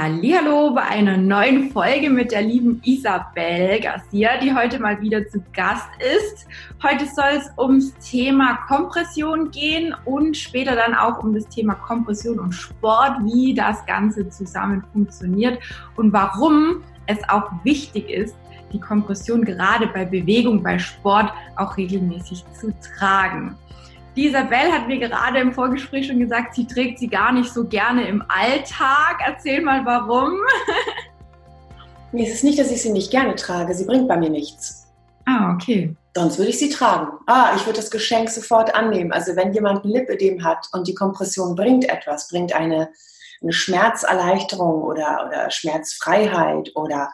Hallo bei einer neuen Folge mit der lieben Isabel Garcia, die heute mal wieder zu Gast ist. Heute soll es ums Thema Kompression gehen und später dann auch um das Thema Kompression und Sport, wie das Ganze zusammen funktioniert und warum es auch wichtig ist, die Kompression gerade bei Bewegung, bei Sport auch regelmäßig zu tragen. Die Isabel hat mir gerade im Vorgespräch schon gesagt, sie trägt sie gar nicht so gerne im Alltag. Erzähl mal warum. Nee, es ist nicht, dass ich sie nicht gerne trage. Sie bringt bei mir nichts. Ah, okay. Sonst würde ich sie tragen. Ah, ich würde das Geschenk sofort annehmen. Also wenn jemand ein Lipödem hat und die Kompression bringt etwas, bringt eine, eine Schmerzerleichterung oder, oder Schmerzfreiheit oder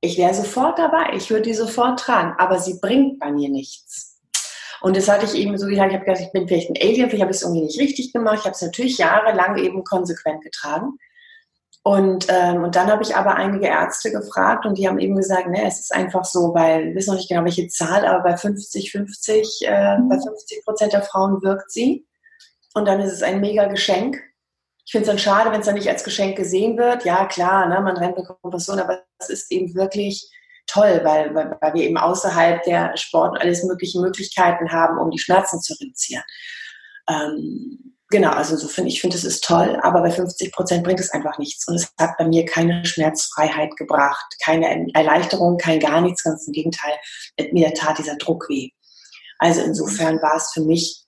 ich wäre sofort dabei. Ich würde die sofort tragen. Aber sie bringt bei mir nichts. Und das hatte ich eben so gesagt, ich habe gedacht, ich bin vielleicht ein Alien, vielleicht habe ich es irgendwie nicht richtig gemacht. Ich habe es natürlich jahrelang eben konsequent getragen. Und, ähm, und dann habe ich aber einige Ärzte gefragt und die haben eben gesagt, ne, es ist einfach so, weil, wir wissen noch nicht genau welche Zahl, aber bei 50, 50, äh, bei 50 Prozent der Frauen wirkt sie. Und dann ist es ein mega Geschenk. Ich finde es dann schade, wenn es dann nicht als Geschenk gesehen wird. Ja, klar, ne, man rennt mit Kompression, aber es ist eben wirklich toll, weil, weil, weil wir eben außerhalb der Sport und alles mögliche Möglichkeiten haben, um die Schmerzen zu reduzieren. Ähm, genau, also so finde ich, finde es ist toll, aber bei 50 Prozent bringt es einfach nichts. Und es hat bei mir keine Schmerzfreiheit gebracht, keine Erleichterung, kein gar nichts, ganz im Gegenteil, mir tat dieser Druck weh. Also insofern war es für mich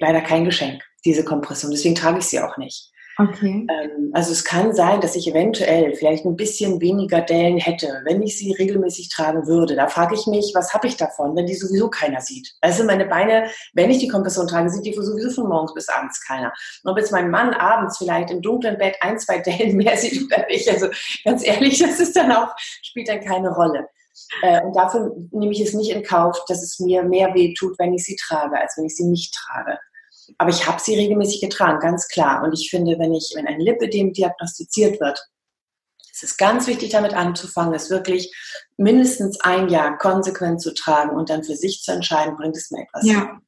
leider kein Geschenk, diese Kompression. Deswegen trage ich sie auch nicht. Okay. Ähm, also es kann sein, dass ich eventuell vielleicht ein bisschen weniger Dellen hätte, wenn ich sie regelmäßig tragen würde. Da frage ich mich, was habe ich davon, wenn die sowieso keiner sieht? Also meine Beine, wenn ich die Kompression trage, sieht die sowieso von morgens bis abends keiner. Und ob jetzt mein Mann abends vielleicht im dunklen Bett ein, zwei Dellen mehr sieht oder nicht, also ganz ehrlich, das ist dann auch, spielt dann keine Rolle. Äh, und dafür nehme ich es nicht in Kauf, dass es mir mehr weh tut, wenn ich sie trage, als wenn ich sie nicht trage. Aber ich habe sie regelmäßig getragen, ganz klar. Und ich finde, wenn ich, wenn ein Lipödem diagnostiziert wird, es ist ganz wichtig, damit anzufangen, es wirklich mindestens ein Jahr konsequent zu tragen und dann für sich zu entscheiden, bringt es mir etwas. Ja.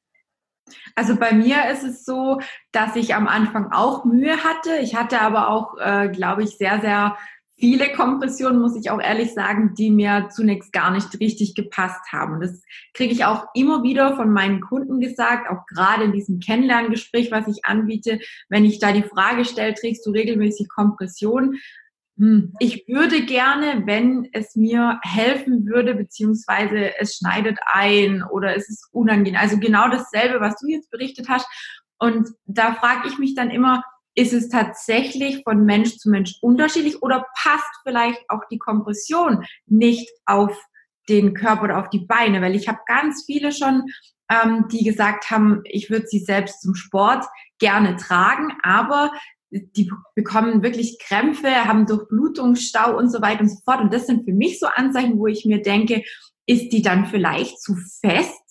Also bei mir ist es so, dass ich am Anfang auch Mühe hatte. Ich hatte aber auch, äh, glaube ich, sehr, sehr viele Kompressionen, muss ich auch ehrlich sagen, die mir zunächst gar nicht richtig gepasst haben. Das kriege ich auch immer wieder von meinen Kunden gesagt, auch gerade in diesem Kennenlerngespräch, was ich anbiete, wenn ich da die Frage stelle, trägst du regelmäßig Kompression? Hm, ich würde gerne, wenn es mir helfen würde, beziehungsweise es schneidet ein oder es ist unangenehm. Also genau dasselbe, was du jetzt berichtet hast. Und da frage ich mich dann immer, ist es tatsächlich von Mensch zu Mensch unterschiedlich oder passt vielleicht auch die Kompression nicht auf den Körper oder auf die Beine? Weil ich habe ganz viele schon, ähm, die gesagt haben, ich würde sie selbst zum Sport gerne tragen, aber die bekommen wirklich Krämpfe, haben Durchblutungsstau und so weiter und so fort. Und das sind für mich so Anzeichen, wo ich mir denke, ist die dann vielleicht zu fest?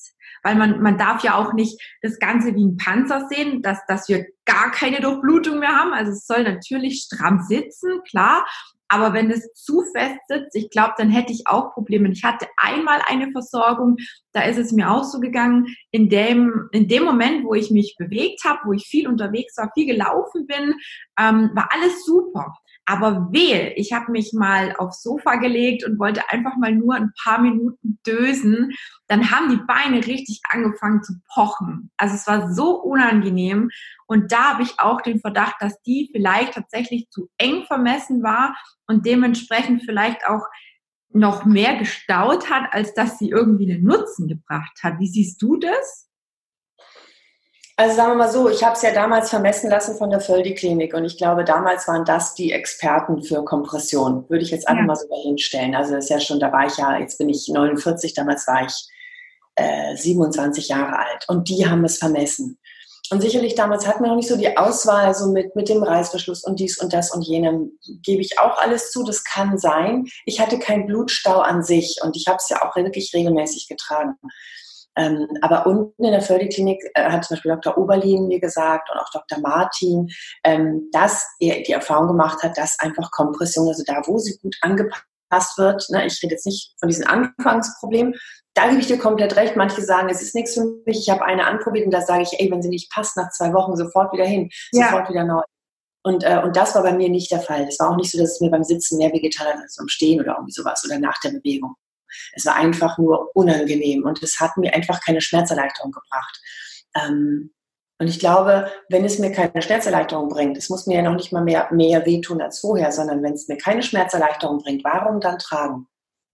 Weil man, man darf ja auch nicht das Ganze wie ein Panzer sehen, dass, dass wir gar keine Durchblutung mehr haben. Also es soll natürlich stramm sitzen, klar. Aber wenn es zu fest sitzt, ich glaube, dann hätte ich auch Probleme. Ich hatte einmal eine Versorgung, da ist es mir auch so gegangen, in dem, in dem Moment, wo ich mich bewegt habe, wo ich viel unterwegs war, viel gelaufen bin, ähm, war alles super. Aber wehe, ich habe mich mal aufs Sofa gelegt und wollte einfach mal nur ein paar Minuten dösen. Dann haben die Beine richtig angefangen zu pochen. Also es war so unangenehm. Und da habe ich auch den Verdacht, dass die vielleicht tatsächlich zu eng vermessen war und dementsprechend vielleicht auch noch mehr gestaut hat, als dass sie irgendwie einen Nutzen gebracht hat. Wie siehst du das? Also sagen wir mal so, ich habe es ja damals vermessen lassen von der Völdi-Klinik und ich glaube, damals waren das die Experten für Kompression. Würde ich jetzt einfach ja. mal so dahinstellen. Also das ist ja schon, da war ich ja, jetzt bin ich 49, damals war ich äh, 27 Jahre alt und die haben es vermessen. Und sicherlich damals hatten wir noch nicht so die Auswahl, so mit, mit dem Reißverschluss und dies und das und jenem. Gebe ich auch alles zu, das kann sein. Ich hatte keinen Blutstau an sich und ich habe es ja auch wirklich regelmäßig getragen. Ähm, aber unten in der Förderklinik äh, hat zum Beispiel Dr. Oberlin mir gesagt und auch Dr. Martin, ähm, dass er die Erfahrung gemacht hat, dass einfach Kompression, also da, wo sie gut angepasst wird, ne, ich rede jetzt nicht von diesen Anfangsproblemen, da gebe ich dir komplett recht. Manche sagen, es ist nichts für mich. Ich habe eine anprobiert und da sage ich, ey, wenn sie nicht passt, nach zwei Wochen sofort wieder hin, ja. sofort wieder neu. Und, äh, und das war bei mir nicht der Fall. Es war auch nicht so, dass es mir beim Sitzen mehr wehgetan hat als beim Stehen oder irgendwie sowas oder nach der Bewegung. Es war einfach nur unangenehm und es hat mir einfach keine Schmerzerleichterung gebracht. Ähm, und ich glaube, wenn es mir keine Schmerzerleichterung bringt, es muss mir ja noch nicht mal mehr, mehr wehtun als vorher, sondern wenn es mir keine Schmerzerleichterung bringt, warum dann tragen?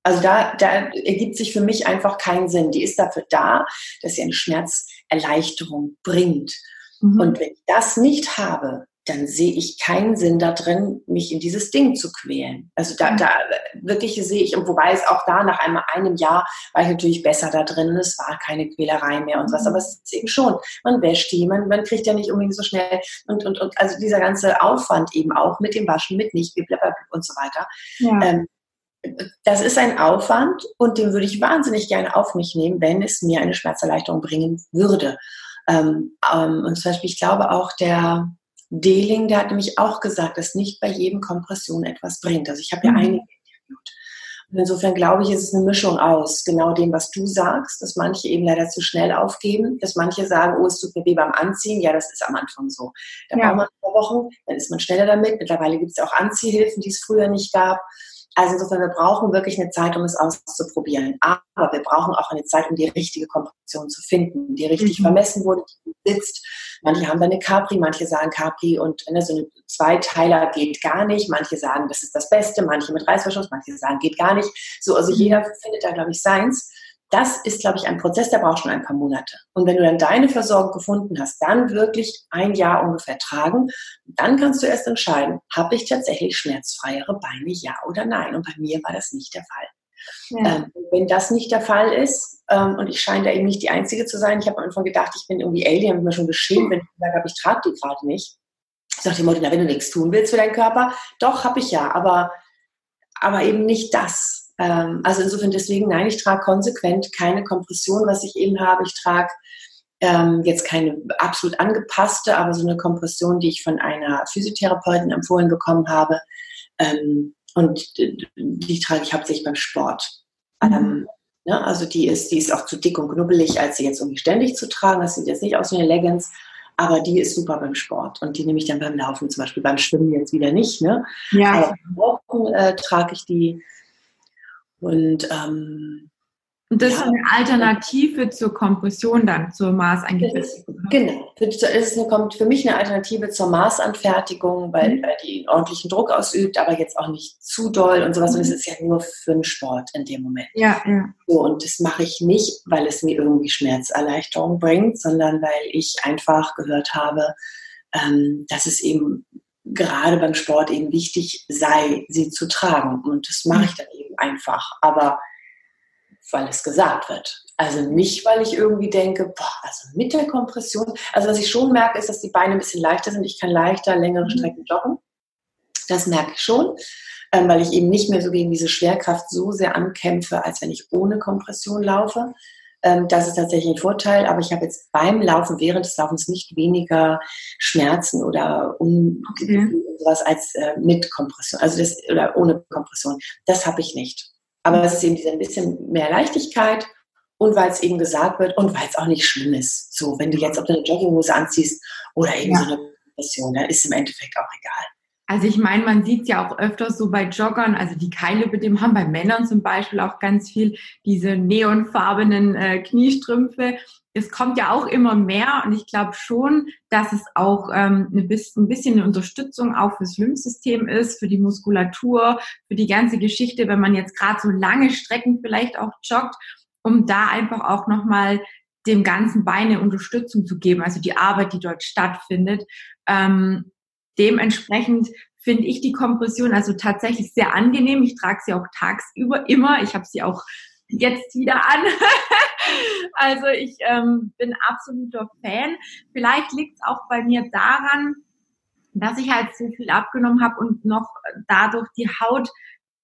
Also da, da ergibt sich für mich einfach keinen Sinn. Die ist dafür da, dass sie eine Schmerzerleichterung bringt. Mhm. Und wenn ich das nicht habe, dann sehe ich keinen Sinn da drin, mich in dieses Ding zu quälen. Also da, da wirklich sehe ich, und wobei es auch da nach einem, einem Jahr war ich natürlich besser da drin und es war keine Quälerei mehr und was, aber es ist eben schon, man wäscht die, man, man kriegt ja nicht unbedingt so schnell und, und, und also dieser ganze Aufwand eben auch mit dem Waschen, mit nicht, und so weiter. Ja. Ähm, das ist ein Aufwand und den würde ich wahnsinnig gerne auf mich nehmen, wenn es mir eine Schmerzerleichterung bringen würde. Ähm, ähm, und zum Beispiel, ich glaube auch der, Dehling, der hat nämlich auch gesagt, dass nicht bei jedem Kompression etwas bringt. Also ich habe ja mhm. einige interviewt. Und insofern glaube ich, ist es eine Mischung aus genau dem, was du sagst, dass manche eben leider zu schnell aufgeben, dass manche sagen, oh, es tut mir weh beim Anziehen. Ja, das ist am Anfang so. Da ja. braucht man ein paar Wochen, dann ist man schneller damit. Mittlerweile gibt es auch Anziehhilfen, die es früher nicht gab. Also insofern, wir brauchen wirklich eine Zeit, um es auszuprobieren. Aber wir brauchen auch eine Zeit, um die richtige Kompression zu finden, die richtig mhm. vermessen wurde, die sitzt. Manche haben da eine Capri, manche sagen Capri und ne, so eine Zweiteiler geht gar nicht. Manche sagen, das ist das Beste, manche mit Reißverschluss, manche sagen, geht gar nicht. So, also mhm. jeder findet da, glaube ich, seins das ist, glaube ich, ein Prozess, der braucht schon ein paar Monate. Und wenn du dann deine Versorgung gefunden hast, dann wirklich ein Jahr ungefähr tragen, dann kannst du erst entscheiden, habe ich tatsächlich schmerzfreiere Beine, ja oder nein. Und bei mir war das nicht der Fall. Ja. Ähm, wenn das nicht der Fall ist, ähm, und ich scheine da eben nicht die Einzige zu sein, ich habe am Anfang gedacht, ich bin irgendwie Alien, habe mir schon geschämt, wenn ich gesagt habe, ich trage die gerade nicht. Ich dachte immer, wenn du nichts tun willst für deinen Körper, doch, habe ich ja, aber, aber eben nicht das. Ähm, also insofern deswegen, nein, ich trage konsequent keine Kompression, was ich eben habe. Ich trage ähm, jetzt keine absolut angepasste, aber so eine Kompression, die ich von einer Physiotherapeutin empfohlen bekommen habe. Ähm, und die trage ich hauptsächlich beim Sport. Mhm. Ähm, ne, also die ist, die ist auch zu dick und knubbelig, als sie jetzt irgendwie ständig zu tragen. Das sieht jetzt nicht aus wie eine Leggings, aber die ist super beim Sport. Und die nehme ich dann beim Laufen, zum Beispiel beim Schwimmen jetzt wieder nicht. Ne? Ja. Aber beim Laufen äh, trage ich die und ähm, und das ja. ist eine Alternative zur Kompression dann, zur Maßeingefertigung. Genau. Es ist eine, für mich eine Alternative zur Maßanfertigung, weil, mhm. weil die ordentlichen Druck ausübt, aber jetzt auch nicht zu doll und sowas. Mhm. Und es ist ja nur für den Sport in dem Moment. Ja, ja. So, und das mache ich nicht, weil es mir irgendwie Schmerzerleichterung bringt, sondern weil ich einfach gehört habe, ähm, dass es eben gerade beim Sport eben wichtig sei, sie zu tragen. Und das mache ich dann eben einfach. Aber weil es gesagt wird. Also nicht, weil ich irgendwie denke, boah, also mit der Kompression, also was ich schon merke, ist, dass die Beine ein bisschen leichter sind. Ich kann leichter längere mhm. Strecken joggen. Das merke ich schon, ähm, weil ich eben nicht mehr so gegen diese Schwerkraft so sehr ankämpfe, als wenn ich ohne Kompression laufe. Ähm, das ist tatsächlich ein Vorteil, aber ich habe jetzt beim Laufen, während des Laufens nicht weniger Schmerzen oder un okay. sowas als äh, mit Kompression, also das oder ohne Kompression. Das habe ich nicht. Aber es ist eben ein bisschen mehr Leichtigkeit und weil es eben gesagt wird und weil es auch nicht schlimm ist. So, wenn du jetzt ob du eine Jogginghose anziehst oder eben ja. so eine Kompression, dann ist im Endeffekt auch egal. Also ich meine, man sieht ja auch öfters so bei Joggern, also die Keile bei dem haben bei Männern zum Beispiel auch ganz viel diese neonfarbenen äh, Kniestrümpfe. Es kommt ja auch immer mehr und ich glaube schon, dass es auch ähm, ein bisschen eine Unterstützung auch fürs Lymphsystem ist, für die Muskulatur, für die ganze Geschichte, wenn man jetzt gerade so lange Strecken vielleicht auch joggt, um da einfach auch nochmal dem ganzen Beine Unterstützung zu geben, also die Arbeit, die dort stattfindet. Ähm, dementsprechend finde ich die Kompression also tatsächlich sehr angenehm. Ich trage sie auch tagsüber immer. Ich habe sie auch jetzt wieder an. also ich ähm, bin absoluter Fan. Vielleicht liegt es auch bei mir daran, dass ich halt so viel abgenommen habe und noch dadurch die Haut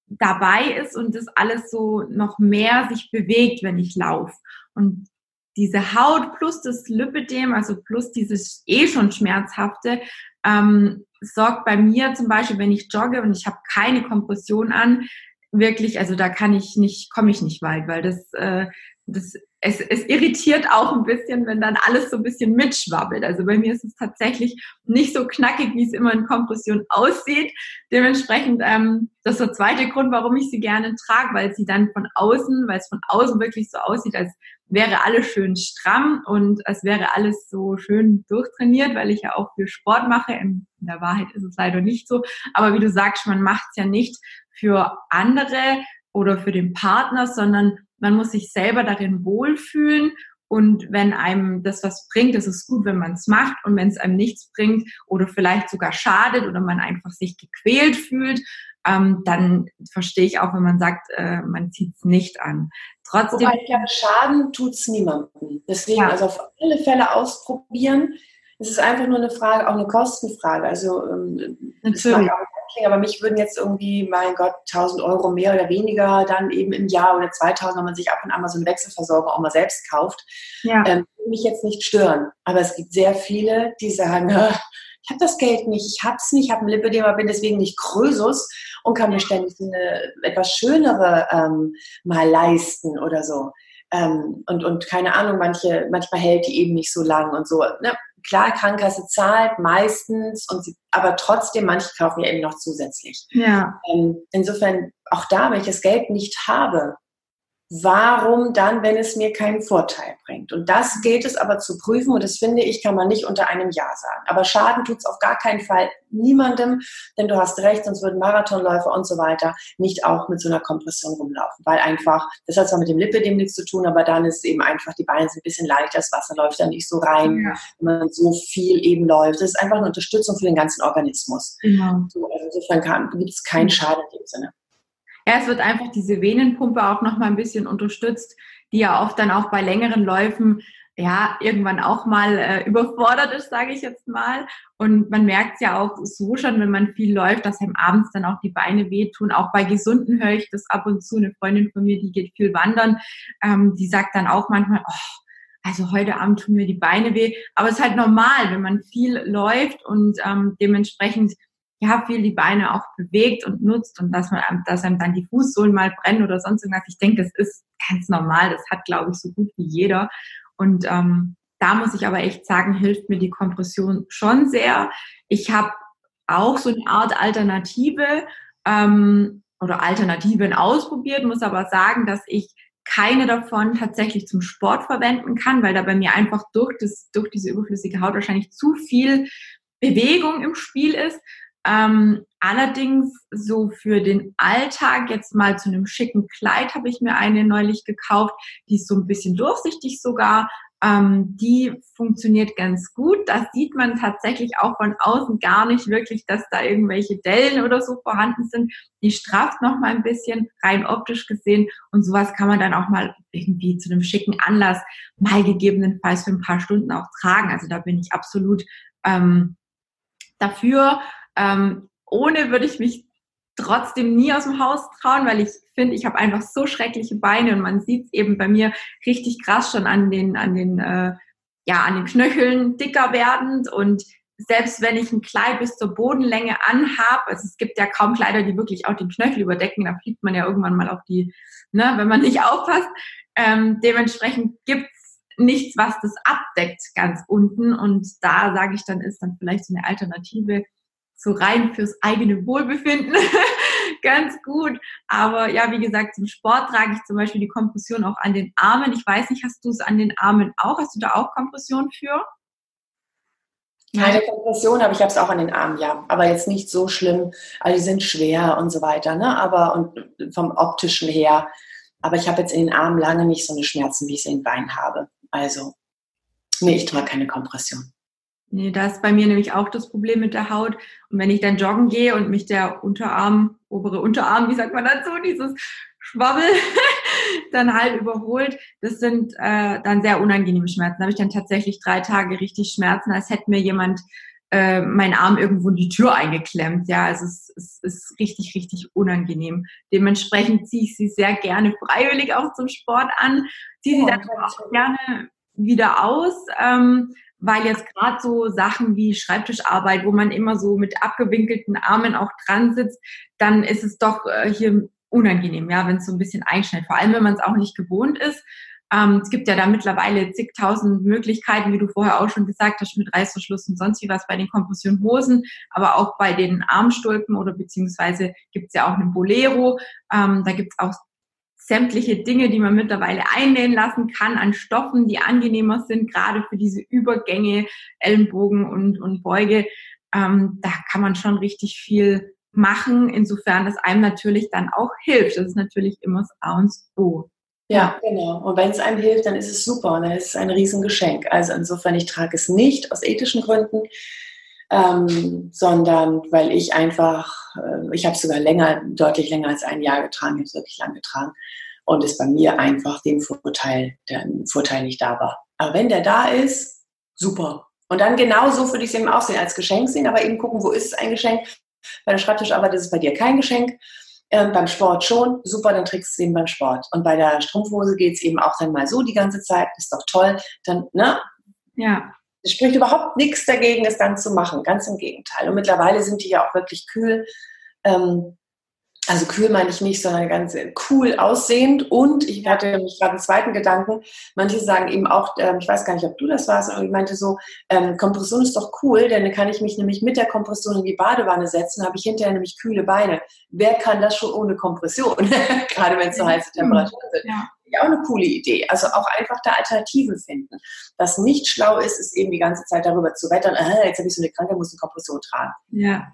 dabei ist und das alles so noch mehr sich bewegt, wenn ich laufe. Und diese Haut plus das Lipödem, also plus dieses eh schon schmerzhafte, ähm, sorgt bei mir zum Beispiel, wenn ich jogge und ich habe keine Kompression an, wirklich, also da kann ich nicht, komme ich nicht weit, weil das, äh, das es, es irritiert auch ein bisschen, wenn dann alles so ein bisschen mitschwabbelt. Also bei mir ist es tatsächlich nicht so knackig, wie es immer in Kompression aussieht. Dementsprechend, ähm, das ist der zweite Grund, warum ich sie gerne trage, weil sie dann von außen, weil es von außen wirklich so aussieht, als wäre alles schön stramm und es wäre alles so schön durchtrainiert, weil ich ja auch viel Sport mache. In der Wahrheit ist es leider nicht so. Aber wie du sagst, man macht es ja nicht für andere oder für den Partner, sondern man muss sich selber darin wohlfühlen. Und wenn einem das was bringt, ist es gut, wenn man es macht. Und wenn es einem nichts bringt oder vielleicht sogar schadet oder man einfach sich gequält fühlt, ähm, dann verstehe ich auch, wenn man sagt, äh, man zieht es nicht an. Trotzdem. Wobei ich glaube, Schaden tut es niemandem. Deswegen, ja. also auf alle Fälle ausprobieren. Es ist einfach nur eine Frage, auch eine Kostenfrage. Also ähm, Natürlich aber mich würden jetzt irgendwie, mein Gott, 1000 Euro mehr oder weniger dann eben im Jahr oder 2000, wenn man sich ab und an mal so einen Wechselversorger auch mal selbst kauft, ja. ähm, mich jetzt nicht stören. Aber es gibt sehr viele, die sagen, ich habe das Geld nicht, ich habe es nicht, ich habe einen Lipödem, bin deswegen nicht Krösus und kann mir ständig eine etwas schönere ähm, mal leisten oder so. Ähm, und, und keine Ahnung, manche, manchmal hält die eben nicht so lang und so. Ne? klar, Krankenkasse zahlt meistens, und sie, aber trotzdem, manche kaufen ja eben noch zusätzlich. Ja. Ähm, insofern, auch da, wenn ich das Geld nicht habe, warum dann, wenn es mir keinen Vorteil bringt? Und das gilt es aber zu prüfen und das finde ich, kann man nicht unter einem Ja sagen. Aber Schaden tut es auf gar keinen Fall niemandem, denn du hast recht, sonst würden Marathonläufer und so weiter nicht auch mit so einer Kompression rumlaufen, weil einfach, das hat zwar mit dem Lipidem nichts zu tun, aber dann ist eben einfach, die Beine sind ein bisschen leichter, das Wasser läuft dann nicht so rein, ja. wenn man so viel eben läuft. Das ist einfach eine Unterstützung für den ganzen Organismus. Genau. So, also insofern gibt es keinen Schaden in dem Sinne. Es wird einfach diese Venenpumpe auch noch mal ein bisschen unterstützt, die ja oft dann auch bei längeren Läufen ja irgendwann auch mal äh, überfordert ist, sage ich jetzt mal. Und man merkt ja auch so schon, wenn man viel läuft, dass einem abends dann auch die Beine wehtun. Auch bei Gesunden höre ich das ab und zu. Eine Freundin von mir, die geht viel wandern, ähm, die sagt dann auch manchmal, oh, also heute Abend tun mir die Beine weh. Aber es ist halt normal, wenn man viel läuft und ähm, dementsprechend ja, viel die Beine auch bewegt und nutzt und dass man, dass einem dann die Fußsohlen mal brennen oder sonst irgendwas. Ich denke, das ist ganz normal. Das hat, glaube ich, so gut wie jeder. Und ähm, da muss ich aber echt sagen, hilft mir die Kompression schon sehr. Ich habe auch so eine Art Alternative ähm, oder Alternativen ausprobiert, muss aber sagen, dass ich keine davon tatsächlich zum Sport verwenden kann, weil da bei mir einfach durch, das, durch diese überflüssige Haut wahrscheinlich zu viel Bewegung im Spiel ist. Ähm, allerdings so für den Alltag jetzt mal zu einem schicken Kleid habe ich mir eine neulich gekauft. Die ist so ein bisschen durchsichtig sogar. Ähm, die funktioniert ganz gut. Da sieht man tatsächlich auch von außen gar nicht wirklich, dass da irgendwelche Dellen oder so vorhanden sind. Die strafft noch mal ein bisschen rein optisch gesehen und sowas kann man dann auch mal irgendwie zu einem schicken Anlass mal gegebenenfalls für ein paar Stunden auch tragen. Also da bin ich absolut ähm, dafür. Ähm, ohne würde ich mich trotzdem nie aus dem Haus trauen, weil ich finde, ich habe einfach so schreckliche Beine und man sieht es eben bei mir richtig krass schon an den, an den, äh, ja, an den Knöcheln dicker werdend und selbst wenn ich ein Kleid bis zur Bodenlänge anhab, also es gibt ja kaum Kleider, die wirklich auch den Knöchel überdecken, da fliegt man ja irgendwann mal auf die, ne, wenn man nicht aufpasst. Ähm, dementsprechend gibt's nichts, was das abdeckt ganz unten und da sage ich dann, ist dann vielleicht so eine Alternative, so rein fürs eigene Wohlbefinden ganz gut. Aber ja, wie gesagt, zum Sport trage ich zum Beispiel die Kompression auch an den Armen. Ich weiß nicht, hast du es an den Armen auch? Hast du da auch Kompression für? Keine Kompression, aber ich habe es auch an den Armen, ja. Aber jetzt nicht so schlimm. Also die sind schwer und so weiter, ne? Aber und vom optischen her. Aber ich habe jetzt in den Armen lange nicht so eine Schmerzen, wie ich es in den Beinen habe. Also, nee, ich trage keine Kompression. Nee, da ist bei mir nämlich auch das Problem mit der Haut. Und wenn ich dann joggen gehe und mich der Unterarm, obere Unterarm, wie sagt man dazu, dieses Schwabbel, dann halt überholt, das sind äh, dann sehr unangenehme Schmerzen. Da habe ich dann tatsächlich drei Tage richtig Schmerzen, als hätte mir jemand äh, meinen Arm irgendwo in die Tür eingeklemmt. Ja, also es, es ist richtig, richtig unangenehm. Dementsprechend ziehe ich sie sehr gerne freiwillig auch zum Sport an, ziehe sie dann auch gerne wieder aus. Ähm, weil jetzt gerade so Sachen wie Schreibtischarbeit, wo man immer so mit abgewinkelten Armen auch dran sitzt, dann ist es doch äh, hier unangenehm, ja, wenn es so ein bisschen einschneidet. Vor allem, wenn man es auch nicht gewohnt ist. Ähm, es gibt ja da mittlerweile zigtausend Möglichkeiten, wie du vorher auch schon gesagt hast, mit Reißverschluss und sonst wie was bei den Kompressionhosen, aber auch bei den Armstulpen oder beziehungsweise gibt es ja auch einen Bolero. Ähm, da gibt es auch sämtliche Dinge, die man mittlerweile einnähen lassen kann an Stoffen, die angenehmer sind, gerade für diese Übergänge, Ellenbogen und, und Beuge. Ähm, da kann man schon richtig viel machen, insofern es einem natürlich dann auch hilft. Das ist natürlich immer das A und O. Ja, genau. Und wenn es einem hilft, dann ist es super und dann ist es ein Riesengeschenk. Also insofern, ich trage es nicht aus ethischen Gründen, ähm, sondern weil ich einfach, äh, ich habe es sogar länger, deutlich länger als ein Jahr getragen, ich habe es wirklich lang getragen und es bei mir einfach den Vorteil, der Vorteil nicht da war. Aber wenn der da ist, super. Und dann genauso würde ich es eben auch sehen, als Geschenk sehen, aber eben gucken, wo ist es ein Geschenk. Bei der Schreibtischarbeit ist es bei dir kein Geschenk. Ähm, beim Sport schon, super, dann trägst du es eben beim Sport. Und bei der Strumpfhose geht es eben auch dann mal so die ganze Zeit, ist doch toll. Dann, ne? Ja. Es spricht überhaupt nichts dagegen, es dann zu machen, ganz im Gegenteil. Und mittlerweile sind die ja auch wirklich kühl. Ähm, also kühl meine ich nicht, sondern ganz cool aussehend. Und ich hatte mich gerade einen zweiten Gedanken. Manche sagen eben auch, ähm, ich weiß gar nicht, ob du das warst, aber ich meinte so, ähm, Kompression ist doch cool, denn dann kann ich mich nämlich mit der Kompression in die Badewanne setzen, habe ich hinterher nämlich kühle Beine. Wer kann das schon ohne Kompression? gerade wenn es so heiße Temperaturen sind. Ja. Ja, auch eine coole Idee. Also auch einfach da Alternativen finden. Was nicht schlau ist, ist eben die ganze Zeit darüber zu wettern, äh, jetzt habe ich so eine Kranke, muss eine Kompression tragen. Ja.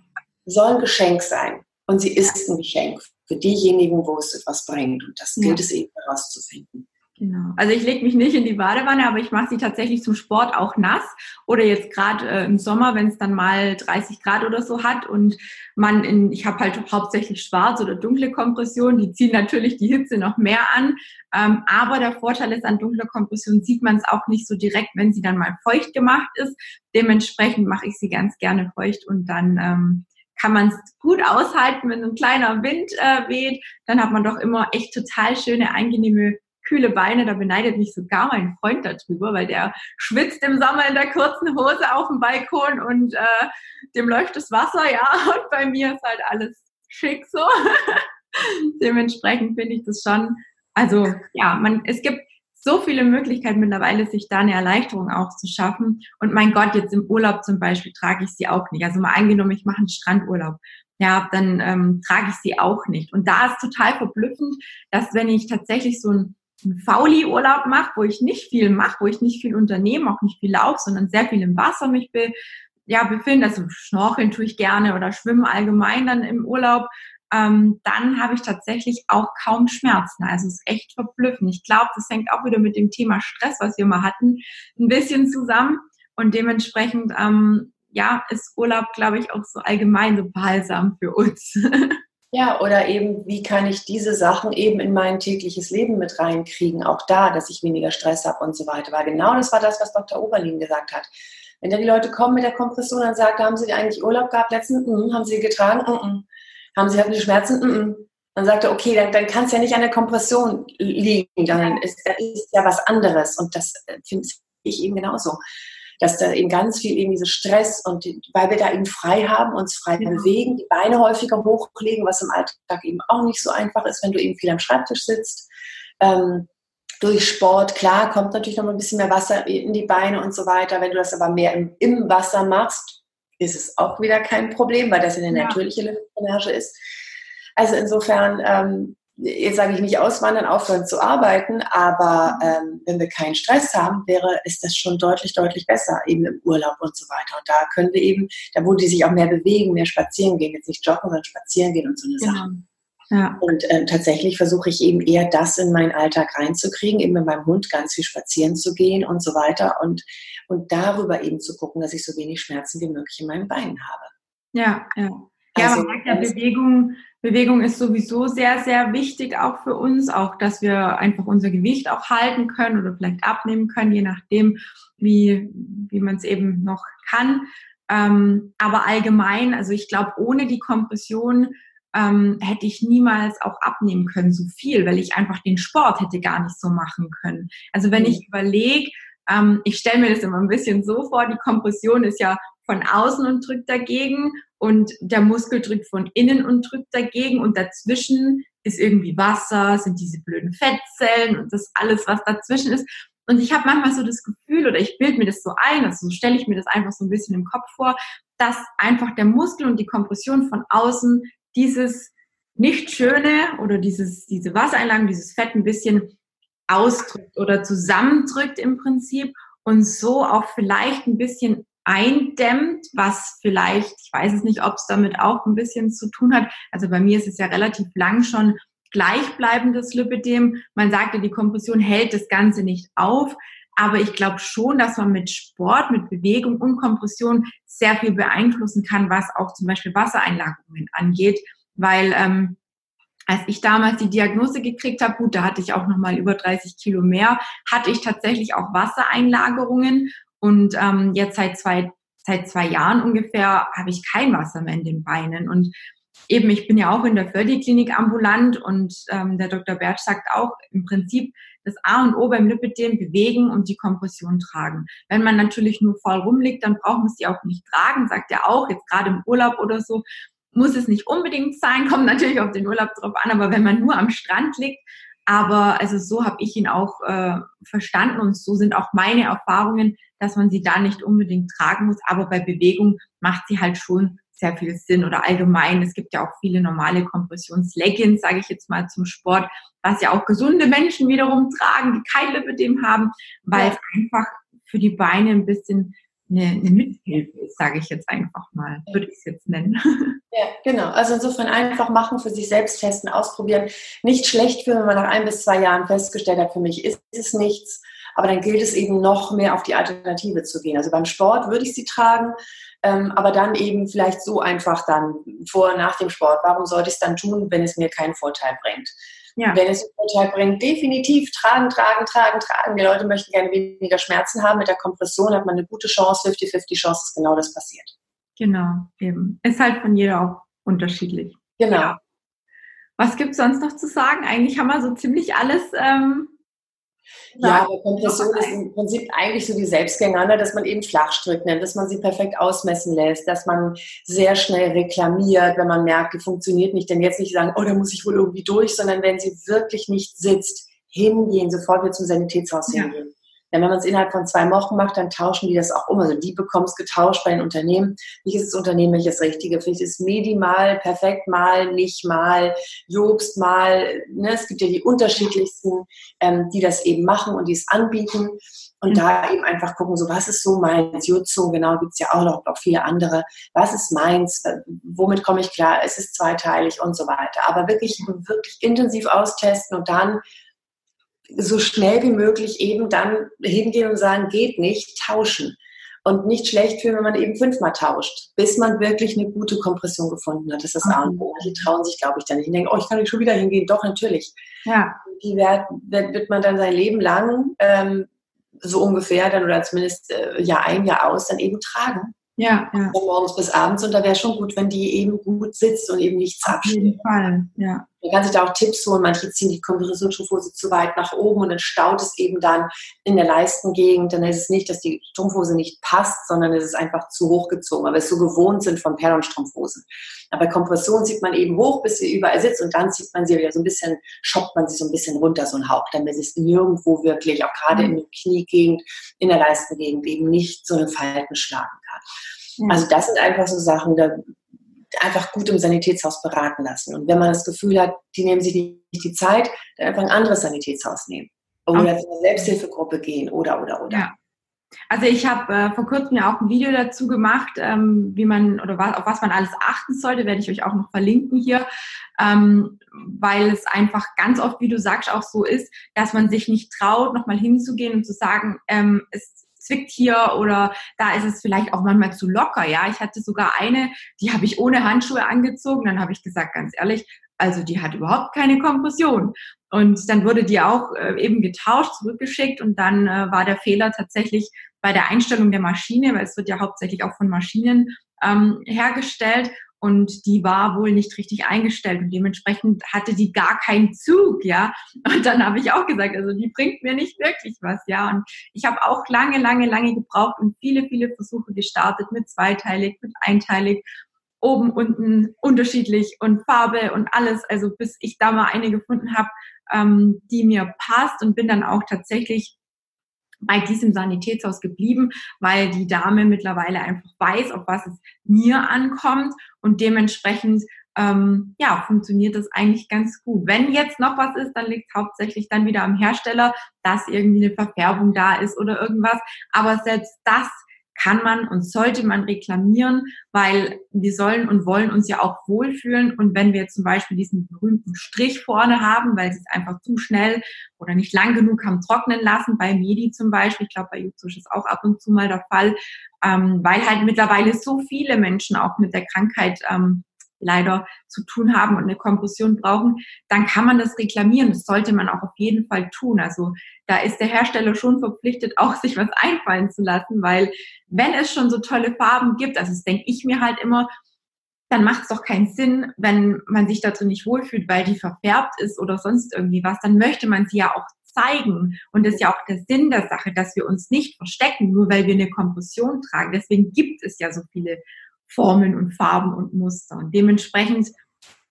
Soll ein Geschenk sein und sie ist ein Geschenk für diejenigen, wo es etwas bringt. Und das gilt ja. es eben herauszufinden. Genau. Also ich lege mich nicht in die Badewanne, aber ich mache sie tatsächlich zum Sport auch nass. Oder jetzt gerade äh, im Sommer, wenn es dann mal 30 Grad oder so hat und man in, ich habe halt hauptsächlich schwarz oder dunkle Kompression, die ziehen natürlich die Hitze noch mehr an. Ähm, aber der Vorteil ist an dunkler Kompression sieht man es auch nicht so direkt, wenn sie dann mal feucht gemacht ist. Dementsprechend mache ich sie ganz gerne feucht und dann ähm, kann man es gut aushalten, wenn ein kleiner Wind äh, weht. Dann hat man doch immer echt total schöne, angenehme, kühle Beine. Da beneidet mich sogar mein Freund darüber, weil der schwitzt im Sommer in der kurzen Hose auf dem Balkon und äh, dem läuft das Wasser, ja. Und bei mir ist halt alles schick so. Dementsprechend finde ich das schon, also ja, man, es gibt so viele Möglichkeiten mittlerweile, sich da eine Erleichterung auch zu schaffen. Und mein Gott, jetzt im Urlaub zum Beispiel trage ich sie auch nicht. Also mal angenommen, ich mache einen Strandurlaub. Ja, dann ähm, trage ich sie auch nicht. Und da ist total verblüffend, dass wenn ich tatsächlich so einen, einen Fauli-Urlaub mache, wo ich nicht viel mache, wo ich nicht viel unternehme, auch nicht viel laufe, sondern sehr viel im Wasser mich be, ja, befinde, also schnorcheln tue ich gerne oder schwimmen allgemein dann im Urlaub, ähm, dann habe ich tatsächlich auch kaum Schmerzen. Also es ist echt verblüffend. Ich glaube, das hängt auch wieder mit dem Thema Stress, was wir mal hatten, ein bisschen zusammen. Und dementsprechend, ähm, ja, ist Urlaub, glaube ich, auch so allgemein so balsam für uns. Ja, oder eben, wie kann ich diese Sachen eben in mein tägliches Leben mit reinkriegen? Auch da, dass ich weniger Stress habe und so weiter. Weil genau das war das, was Dr. Oberlin gesagt hat. Wenn da die Leute kommen mit der Kompression und sagen, haben sie eigentlich Urlaub gehabt letztens? Mm, haben sie getragen? Mm, haben Sie halt Schmerzen? Mm -mm. Dann sagt er, okay, dann, dann kann es ja nicht an der Kompression liegen, dann ist, das ist ja was anderes. Und das äh, finde ich eben genauso. Dass da eben ganz viel eben dieser Stress und weil wir da eben frei haben, uns frei ja. bewegen, die Beine häufiger hochlegen, was im Alltag eben auch nicht so einfach ist, wenn du eben viel am Schreibtisch sitzt. Ähm, durch Sport, klar, kommt natürlich noch mal ein bisschen mehr Wasser in die Beine und so weiter. Wenn du das aber mehr im, im Wasser machst, ist es auch wieder kein Problem, weil das eine ja. natürliche Lymphdrainage ist. Also insofern, ähm, jetzt sage ich nicht auswandern, aufhören zu arbeiten, aber ähm, wenn wir keinen Stress haben, wäre, ist das schon deutlich, deutlich besser, eben im Urlaub und so weiter. Und da können wir eben, da wo die sich auch mehr bewegen, mehr spazieren gehen, jetzt nicht joggen, sondern spazieren gehen und so eine genau. Sache. Ja. Und ähm, tatsächlich versuche ich eben eher das in meinen Alltag reinzukriegen, eben mit meinem Hund ganz viel spazieren zu gehen und so weiter und, und darüber eben zu gucken, dass ich so wenig Schmerzen wie möglich in meinen Beinen habe. Ja, ja. Ja, also, man merkt ja, Bewegung, Bewegung ist sowieso sehr, sehr wichtig auch für uns, auch dass wir einfach unser Gewicht auch halten können oder vielleicht abnehmen können, je nachdem, wie, wie man es eben noch kann. Ähm, aber allgemein, also ich glaube, ohne die Kompression ähm, hätte ich niemals auch abnehmen können, so viel, weil ich einfach den Sport hätte gar nicht so machen können. Also wenn mhm. ich überlege, ähm, ich stelle mir das immer ein bisschen so vor, die Kompression ist ja von außen und drückt dagegen und der Muskel drückt von innen und drückt dagegen und dazwischen ist irgendwie Wasser, sind diese blöden Fettzellen und das alles, was dazwischen ist. Und ich habe manchmal so das Gefühl, oder ich bilde mir das so ein, also so stelle ich mir das einfach so ein bisschen im Kopf vor, dass einfach der Muskel und die Kompression von außen dieses nicht schöne oder dieses, diese Wassereinlagen, dieses Fett ein bisschen ausdrückt oder zusammendrückt im Prinzip und so auch vielleicht ein bisschen eindämmt, was vielleicht, ich weiß es nicht, ob es damit auch ein bisschen zu tun hat. Also bei mir ist es ja relativ lang schon gleichbleibendes Lipidem. Man sagte, die Kompression hält das Ganze nicht auf. Aber ich glaube schon, dass man mit Sport, mit Bewegung und Kompression sehr viel beeinflussen kann, was auch zum Beispiel Wassereinlagerungen angeht. Weil ähm, als ich damals die Diagnose gekriegt habe, gut, da hatte ich auch nochmal über 30 Kilo mehr, hatte ich tatsächlich auch Wassereinlagerungen. Und ähm, jetzt seit zwei, seit zwei Jahren ungefähr habe ich kein Wasser mehr in den Beinen. Und eben, ich bin ja auch in der Fördi-Klinik ambulant und ähm, der Dr. Bertsch sagt auch im Prinzip, das A und O beim Lipidem bewegen und die Kompression tragen. Wenn man natürlich nur voll rumliegt, dann braucht man sie auch nicht tragen, sagt er auch, jetzt gerade im Urlaub oder so, muss es nicht unbedingt sein, kommt natürlich auf den Urlaub drauf an, aber wenn man nur am Strand liegt, aber also so habe ich ihn auch äh, verstanden und so sind auch meine Erfahrungen, dass man sie da nicht unbedingt tragen muss, aber bei Bewegung macht sie halt schon sehr viel Sinn oder allgemein. Es gibt ja auch viele normale Kompressionsleggings, sage ich jetzt mal zum Sport, was ja auch gesunde Menschen wiederum tragen, die kein Lipidem haben, weil ja. es einfach für die Beine ein bisschen eine, eine Mithilfe ist, sage ich jetzt einfach mal, würde ich es jetzt nennen. Ja, genau. Also insofern einfach machen, für sich selbst testen, ausprobieren. Nicht schlecht für, wenn man nach ein bis zwei Jahren festgestellt hat, für mich ist es nichts. Aber dann gilt es eben noch mehr auf die Alternative zu gehen. Also beim Sport würde ich sie tragen, ähm, aber dann eben vielleicht so einfach dann vor und nach dem Sport. Warum sollte ich es dann tun, wenn es mir keinen Vorteil bringt? Ja. Wenn es einen Vorteil bringt, definitiv tragen, tragen, tragen, tragen. Die Leute möchten gerne weniger Schmerzen haben. Mit der Kompression hat man eine gute Chance, 50-50 Chance, dass genau das passiert. Genau, eben. Ist halt von jeder auch unterschiedlich. Genau. Ja. Was gibt es sonst noch zu sagen? Eigentlich haben wir so ziemlich alles ähm, ja, aber Kompression ist im Prinzip eigentlich so die Selbstgänger, ne? dass man eben Flachstrick nennt, dass man sie perfekt ausmessen lässt, dass man sehr schnell reklamiert, wenn man merkt, die funktioniert nicht, denn jetzt nicht sagen, oh, da muss ich wohl irgendwie durch, sondern wenn sie wirklich nicht sitzt, hingehen, sofort wieder zum Sanitätshaus ja. hingehen. Denn wenn man es innerhalb von zwei Wochen macht, dann tauschen die das auch um. Also die bekommen es getauscht bei den Unternehmen. Das Unternehmen das Richtige. Vielleicht ist Medi mal, perfekt mal, nicht mal, Jobst mal. Ne? Es gibt ja die unterschiedlichsten, ähm, die das eben machen und die es anbieten. Und mhm. da eben einfach gucken, so was ist so meins, Jutsu, genau, gibt es ja auch noch, noch viele andere. Was ist meins? Womit komme ich klar? Es ist zweiteilig und so weiter. Aber wirklich, wirklich intensiv austesten und dann so schnell wie möglich eben dann hingehen und sagen, geht nicht, tauschen. Und nicht schlecht fühlen, wenn man eben fünfmal tauscht, bis man wirklich eine gute Kompression gefunden hat. Das ist das A und O. Die trauen sich, glaube ich, dann nicht. Die denken, oh, ich kann nicht schon wieder hingehen. Doch, natürlich. Ja. Die wird, wird man dann sein Leben lang ähm, so ungefähr dann oder zumindest äh, Jahr ein, Jahr aus dann eben tragen. Ja, ja. Von morgens bis abends. Und da wäre schon gut, wenn die eben gut sitzt und eben nichts abschneidet. Auf jeden Fall, ja. Man kann sich da auch Tipps holen. Manche ziehen die Kompressionsstrumpfhose zu weit nach oben und dann staut es eben dann in der Leistengegend. Dann ist es nicht, dass die Strumpfhose nicht passt, sondern es ist einfach zu hoch gezogen, weil wir es so gewohnt sind von Perlon-Strumpfhosen. Aber bei Kompression zieht man eben hoch, bis sie überall sitzt und dann zieht man sie wieder so ein bisschen, shoppt man sie so ein bisschen runter, so ein Hauch, damit es nirgendwo wirklich, auch gerade mhm. in der Kniegegend, in der Leistengegend eben nicht so eine Falten schlagen Also das sind einfach so Sachen, da einfach gut im Sanitätshaus beraten lassen. Und wenn man das Gefühl hat, die nehmen sich nicht die Zeit, dann einfach ein anderes Sanitätshaus nehmen. Oder okay. zu einer Selbsthilfegruppe gehen oder, oder, oder. Ja. Also ich habe äh, vor kurzem ja auch ein Video dazu gemacht, ähm, wie man oder was, auf was man alles achten sollte, werde ich euch auch noch verlinken hier, ähm, weil es einfach ganz oft, wie du sagst, auch so ist, dass man sich nicht traut, nochmal hinzugehen und zu sagen, ähm, es zwickt hier oder da ist es vielleicht auch manchmal zu locker. Ja, ich hatte sogar eine, die habe ich ohne Handschuhe angezogen. Dann habe ich gesagt, ganz ehrlich, also die hat überhaupt keine Kompression. Und dann wurde die auch äh, eben getauscht, zurückgeschickt und dann äh, war der Fehler tatsächlich bei der Einstellung der Maschine, weil es wird ja hauptsächlich auch von Maschinen ähm, hergestellt und die war wohl nicht richtig eingestellt und dementsprechend hatte die gar keinen Zug, ja. Und dann habe ich auch gesagt, also die bringt mir nicht wirklich was, ja. Und ich habe auch lange, lange, lange gebraucht und viele, viele Versuche gestartet mit zweiteilig, mit einteilig oben, unten unterschiedlich und Farbe und alles. Also bis ich da mal eine gefunden habe, ähm, die mir passt und bin dann auch tatsächlich bei diesem Sanitätshaus geblieben, weil die Dame mittlerweile einfach weiß, auf was es mir ankommt und dementsprechend ähm, ja, funktioniert das eigentlich ganz gut. Wenn jetzt noch was ist, dann liegt es hauptsächlich dann wieder am Hersteller, dass irgendwie eine Verfärbung da ist oder irgendwas. Aber selbst das kann man und sollte man reklamieren, weil wir sollen und wollen uns ja auch wohlfühlen. Und wenn wir zum Beispiel diesen berühmten Strich vorne haben, weil sie es einfach zu schnell oder nicht lang genug haben trocknen lassen, bei Medi zum Beispiel, ich glaube bei Jutsusch ist auch ab und zu mal der Fall, ähm, weil halt mittlerweile so viele Menschen auch mit der Krankheit ähm, leider zu tun haben und eine Kompression brauchen, dann kann man das reklamieren. Das sollte man auch auf jeden Fall tun. Also da ist der Hersteller schon verpflichtet, auch sich was einfallen zu lassen, weil wenn es schon so tolle Farben gibt, also das denke ich mir halt immer, dann macht es doch keinen Sinn, wenn man sich dazu nicht wohlfühlt, weil die verfärbt ist oder sonst irgendwie was, dann möchte man sie ja auch zeigen. Und das ist ja auch der Sinn der Sache, dass wir uns nicht verstecken, nur weil wir eine Kompression tragen. Deswegen gibt es ja so viele Formen und Farben und Muster. Und dementsprechend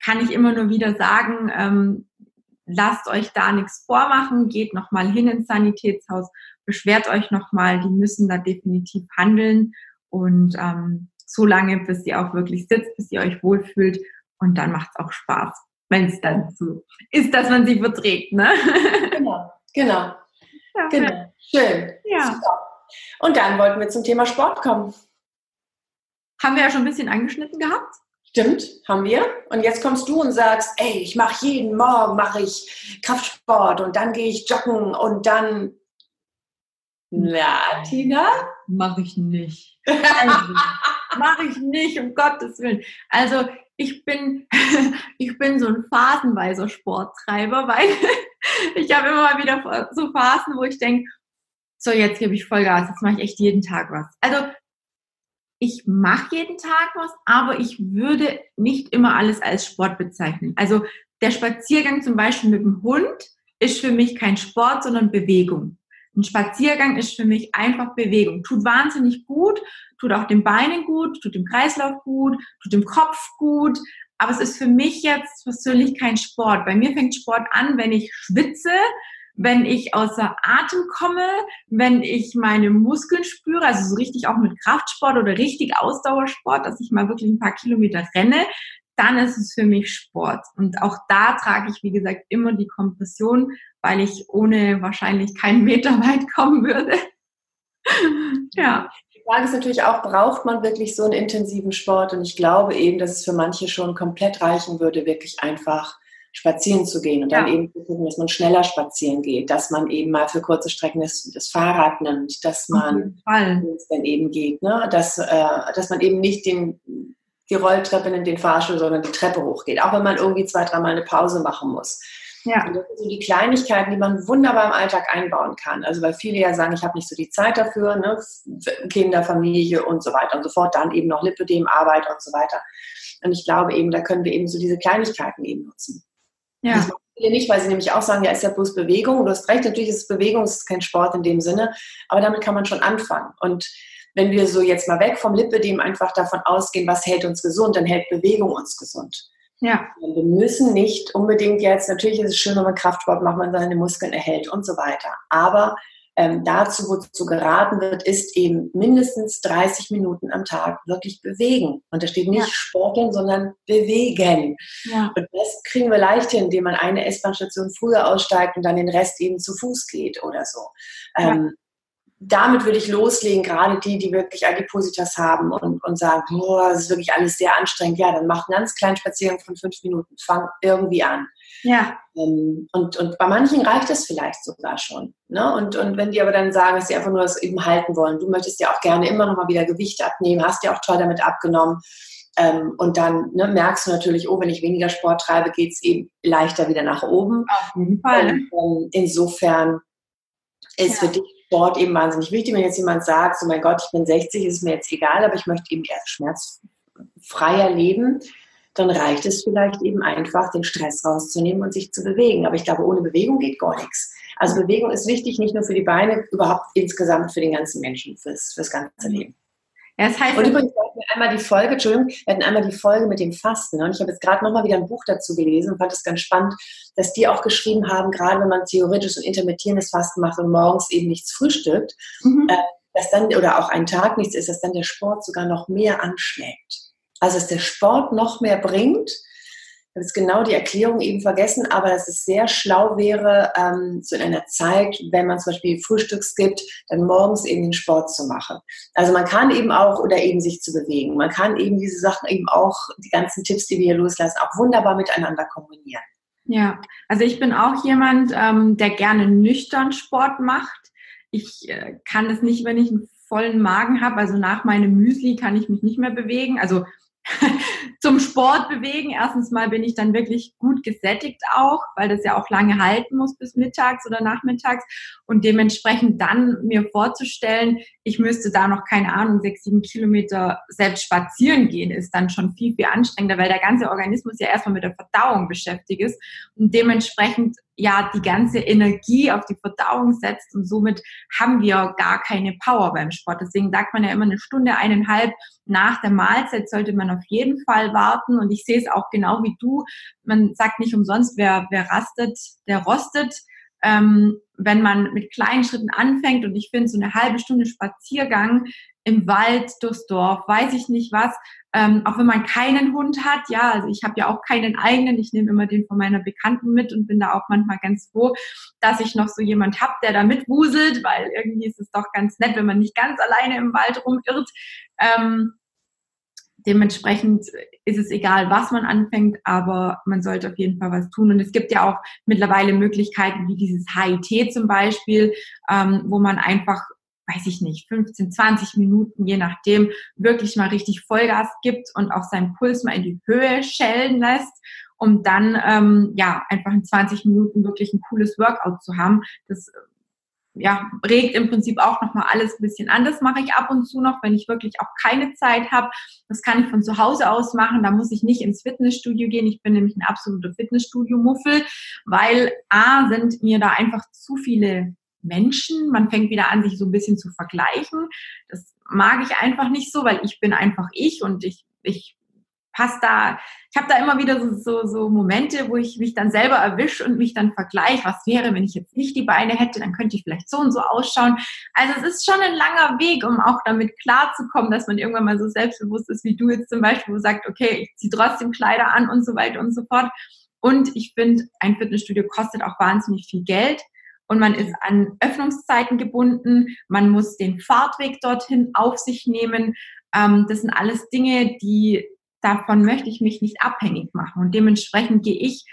kann ich immer nur wieder sagen, ähm, lasst euch da nichts vormachen, geht nochmal hin ins Sanitätshaus, beschwert euch nochmal, die müssen da definitiv handeln und ähm, so lange, bis ihr auch wirklich sitzt, bis ihr euch wohlfühlt und dann macht es auch Spaß, wenn es dann so ist, dass man sie verträgt. Ne? Genau, genau. Ja, genau. Schön. Ja. Super. Und dann wollten wir zum Thema Sport kommen. Haben wir ja schon ein bisschen angeschnitten gehabt. Stimmt, haben wir. Und jetzt kommst du und sagst, ey, ich mache jeden Morgen mache ich Kraftsport und dann gehe ich joggen und dann. Na, Tina? Mache ich nicht. Also, mache ich nicht, um Gottes Willen. Also ich bin, ich bin so ein phasenweiser Sporttreiber, weil ich habe immer mal wieder so Phasen, wo ich denke, so jetzt gebe ich Vollgas, jetzt mache ich echt jeden Tag was. Also ich mache jeden Tag was, aber ich würde nicht immer alles als Sport bezeichnen. Also der Spaziergang zum Beispiel mit dem Hund ist für mich kein Sport, sondern Bewegung. Ein Spaziergang ist für mich einfach Bewegung. Tut wahnsinnig gut, tut auch den Beinen gut, tut dem Kreislauf gut, tut dem Kopf gut. Aber es ist für mich jetzt persönlich kein Sport. Bei mir fängt Sport an, wenn ich schwitze, wenn ich außer Atem komme, wenn ich meine Muskeln spüre, also so richtig auch mit Kraftsport oder richtig Ausdauersport, dass ich mal wirklich ein paar Kilometer renne, dann ist es für mich Sport. Und auch da trage ich, wie gesagt, immer die Kompression, weil ich ohne wahrscheinlich keinen Meter weit kommen würde. ja. Die Frage ist natürlich auch, braucht man wirklich so einen intensiven Sport? Und ich glaube eben, dass es für manche schon komplett reichen würde, wirklich einfach spazieren zu gehen und dann ja. eben zu gucken, dass man schneller spazieren geht, dass man eben mal für kurze Strecken das, das Fahrrad nimmt, dass man, wenn es dann eben geht, ne? dass, äh, dass man eben nicht den, die Rolltreppe in den Fahrstuhl, sondern die Treppe hochgeht, auch wenn man irgendwie zwei, dreimal eine Pause machen muss. Ja. Und das sind so die Kleinigkeiten, die man wunderbar im Alltag einbauen kann. Also weil viele ja sagen, ich habe nicht so die Zeit dafür, ne? Kinder, Familie und so weiter und so fort, dann eben noch Lipödem, Arbeit und so weiter. Und ich glaube eben, da können wir eben so diese Kleinigkeiten eben nutzen. Ja. Das machen viele nicht, weil sie nämlich auch sagen, ja, ist ja bloß Bewegung. Du hast recht, natürlich ist es Bewegung, es ist kein Sport in dem Sinne, aber damit kann man schon anfangen. Und wenn wir so jetzt mal weg vom Lipidem einfach davon ausgehen, was hält uns gesund, dann hält Bewegung uns gesund. Ja. Wir müssen nicht unbedingt jetzt, natürlich ist es schön, wenn man Kraftsport macht, man seine Muskeln erhält und so weiter. Aber ähm, dazu, wozu geraten wird, ist eben mindestens 30 Minuten am Tag wirklich bewegen. Und da steht nicht ja. sporteln, sondern bewegen. Ja. Und das kriegen wir leicht hin, indem man eine S-Bahn-Station früher aussteigt und dann den Rest eben zu Fuß geht oder so. Ja. Ähm, damit würde ich loslegen, gerade die, die wirklich Adipositas haben und, und sagen, boah, das ist wirklich alles sehr anstrengend. Ja, dann mach einen ganz kleinen Spaziergang von fünf Minuten, fang irgendwie an. Ja. Ähm, und, und bei manchen reicht es vielleicht sogar schon. Ne? Und, und wenn die aber dann sagen, dass sie einfach nur das eben halten wollen, du möchtest ja auch gerne immer noch mal wieder Gewicht abnehmen, hast ja auch toll damit abgenommen. Ähm, und dann ne, merkst du natürlich, oh, wenn ich weniger Sport treibe, geht es eben leichter wieder nach oben. Auf jeden Fall. Und, ähm, insofern ist ja. für dich Sport eben wahnsinnig wichtig. Wenn jetzt jemand sagt, so mein Gott, ich bin 60, ist mir jetzt egal, aber ich möchte eben eher schmerzfreier leben, dann reicht es vielleicht eben einfach, den Stress rauszunehmen und sich zu bewegen. Aber ich glaube, ohne Bewegung geht gar nichts. Also Bewegung ist wichtig, nicht nur für die Beine, überhaupt insgesamt für den ganzen Menschen, fürs, fürs ganze Leben. Ja, das heißt, und übrigens, wir hatten einmal die Folge, Entschuldigung, wir hatten einmal die Folge mit dem Fasten. Ne? Und ich habe jetzt gerade nochmal wieder ein Buch dazu gelesen und fand es ganz spannend, dass die auch geschrieben haben, gerade wenn man theoretisches und intermittierendes Fasten macht und morgens eben nichts frühstückt, mhm. äh, dass dann, oder auch einen Tag nichts ist, dass dann der Sport sogar noch mehr anschlägt. Also dass der Sport noch mehr bringt, ich habe jetzt genau die Erklärung eben vergessen, aber dass es sehr schlau wäre, ähm, so in einer Zeit, wenn man zum Beispiel Frühstücks gibt, dann morgens eben den Sport zu machen. Also man kann eben auch oder eben sich zu bewegen. Man kann eben diese Sachen eben auch, die ganzen Tipps, die wir hier loslassen, auch wunderbar miteinander kombinieren. Ja, also ich bin auch jemand, ähm, der gerne nüchtern Sport macht. Ich äh, kann es nicht, wenn ich einen vollen Magen habe. Also nach meinem Müsli kann ich mich nicht mehr bewegen. Also zum Sport bewegen. Erstens mal bin ich dann wirklich gut gesättigt auch, weil das ja auch lange halten muss bis mittags oder nachmittags. Und dementsprechend dann mir vorzustellen, ich müsste da noch, keine Ahnung, sechs, sieben Kilometer selbst spazieren gehen, ist dann schon viel, viel anstrengender, weil der ganze Organismus ja erstmal mit der Verdauung beschäftigt ist. Und dementsprechend ja die ganze Energie auf die Verdauung setzt und somit haben wir gar keine Power beim Sport. Deswegen sagt man ja immer eine Stunde, eineinhalb nach der Mahlzeit sollte man auf jeden Fall warten und ich sehe es auch genau wie du. Man sagt nicht umsonst, wer, wer rastet, der rostet. Ähm, wenn man mit kleinen Schritten anfängt und ich finde so eine halbe Stunde Spaziergang im Wald durchs Dorf, weiß ich nicht was, ähm, auch wenn man keinen Hund hat, ja, also ich habe ja auch keinen eigenen, ich nehme immer den von meiner Bekannten mit und bin da auch manchmal ganz froh, dass ich noch so jemand habe, der da mitwuselt, weil irgendwie ist es doch ganz nett, wenn man nicht ganz alleine im Wald rumirrt. Ähm, dementsprechend ist es egal, was man anfängt, aber man sollte auf jeden Fall was tun. Und es gibt ja auch mittlerweile Möglichkeiten wie dieses HIT zum Beispiel, ähm, wo man einfach weiß ich nicht, 15, 20 Minuten, je nachdem, wirklich mal richtig Vollgas gibt und auch seinen Puls mal in die Höhe schellen lässt, um dann ähm, ja einfach in 20 Minuten wirklich ein cooles Workout zu haben. Das ja, regt im Prinzip auch nochmal alles ein bisschen an. Das mache ich ab und zu noch, wenn ich wirklich auch keine Zeit habe. Das kann ich von zu Hause aus machen. Da muss ich nicht ins Fitnessstudio gehen. Ich bin nämlich ein absoluter Fitnessstudio-Muffel, weil A, sind mir da einfach zu viele Menschen. Man fängt wieder an, sich so ein bisschen zu vergleichen. Das mag ich einfach nicht so, weil ich bin einfach ich und ich, ich passe da, ich habe da immer wieder so, so, so Momente, wo ich mich dann selber erwische und mich dann vergleiche, was wäre, wenn ich jetzt nicht die Beine hätte, dann könnte ich vielleicht so und so ausschauen. Also es ist schon ein langer Weg, um auch damit klarzukommen, dass man irgendwann mal so selbstbewusst ist, wie du jetzt zum Beispiel, wo sagt, okay, ich ziehe trotzdem Kleider an und so weiter und so fort. Und ich finde, ein Fitnessstudio kostet auch wahnsinnig viel Geld und man ist an Öffnungszeiten gebunden, man muss den Fahrtweg dorthin auf sich nehmen. Ähm, das sind alles Dinge, die davon möchte ich mich nicht abhängig machen. Und dementsprechend gehe ich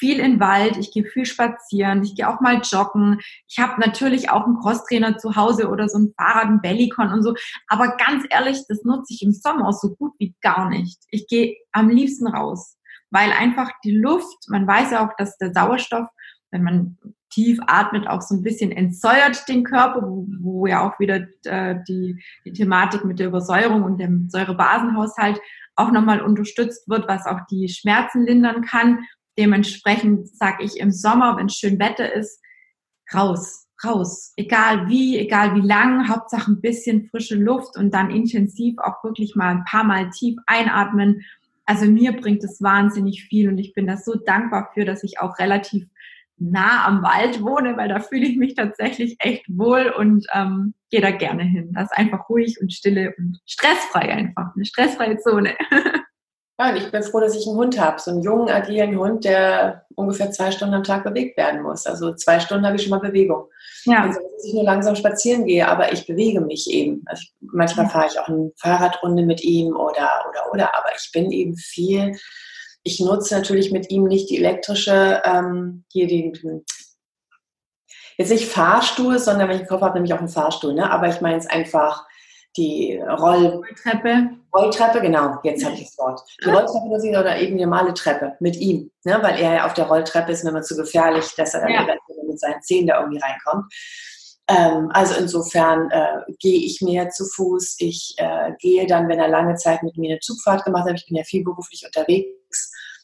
viel in den Wald, ich gehe viel spazieren, ich gehe auch mal joggen. Ich habe natürlich auch einen Crosstrainer zu Hause oder so ein Fahrrad, ein Bellycon und so. Aber ganz ehrlich, das nutze ich im Sommer auch so gut wie gar nicht. Ich gehe am liebsten raus, weil einfach die Luft, man weiß ja auch, dass der Sauerstoff, wenn man tief atmet, auch so ein bisschen entsäuert den Körper, wo, wo ja auch wieder äh, die, die Thematik mit der Übersäuerung und dem Säurebasenhaushalt auch nochmal unterstützt wird, was auch die Schmerzen lindern kann. Dementsprechend sage ich im Sommer, wenn schön Wetter ist, raus, raus. Egal wie, egal wie lang, Hauptsache ein bisschen frische Luft und dann intensiv auch wirklich mal ein paar Mal tief einatmen. Also mir bringt es wahnsinnig viel und ich bin da so dankbar für, dass ich auch relativ nah am Wald wohne, weil da fühle ich mich tatsächlich echt wohl und ähm, gehe da gerne hin. Das ist einfach ruhig und stille und stressfrei einfach, eine stressfreie Zone. Ja, und ich bin froh, dass ich einen Hund habe, so einen jungen, agilen Hund, der ungefähr zwei Stunden am Tag bewegt werden muss. Also zwei Stunden habe ich schon mal Bewegung. Ja. Also, dass ich nur langsam spazieren gehe, aber ich bewege mich eben. Also ich, manchmal fahre ich auch eine Fahrradrunde mit ihm oder, oder, oder, aber ich bin eben viel ich nutze natürlich mit ihm nicht die elektrische, ähm, hier die, jetzt nicht Fahrstuhl, sondern wenn ich Koffer habe, nämlich auch einen Fahrstuhl, ne? aber ich meine es einfach die Roll Rolltreppe. Rolltreppe, genau, jetzt habe ich das Wort. Die ah. Rolltreppe oder eben die normale Treppe mit ihm, ne? weil er ja auf der Rolltreppe ist mir immer zu gefährlich, dass er dann ja. mit seinen Zehen da irgendwie reinkommt. Ähm, also insofern äh, gehe ich mehr zu Fuß. Ich äh, gehe dann, wenn er lange Zeit mit mir eine Zugfahrt gemacht hat, ich bin ja viel beruflich unterwegs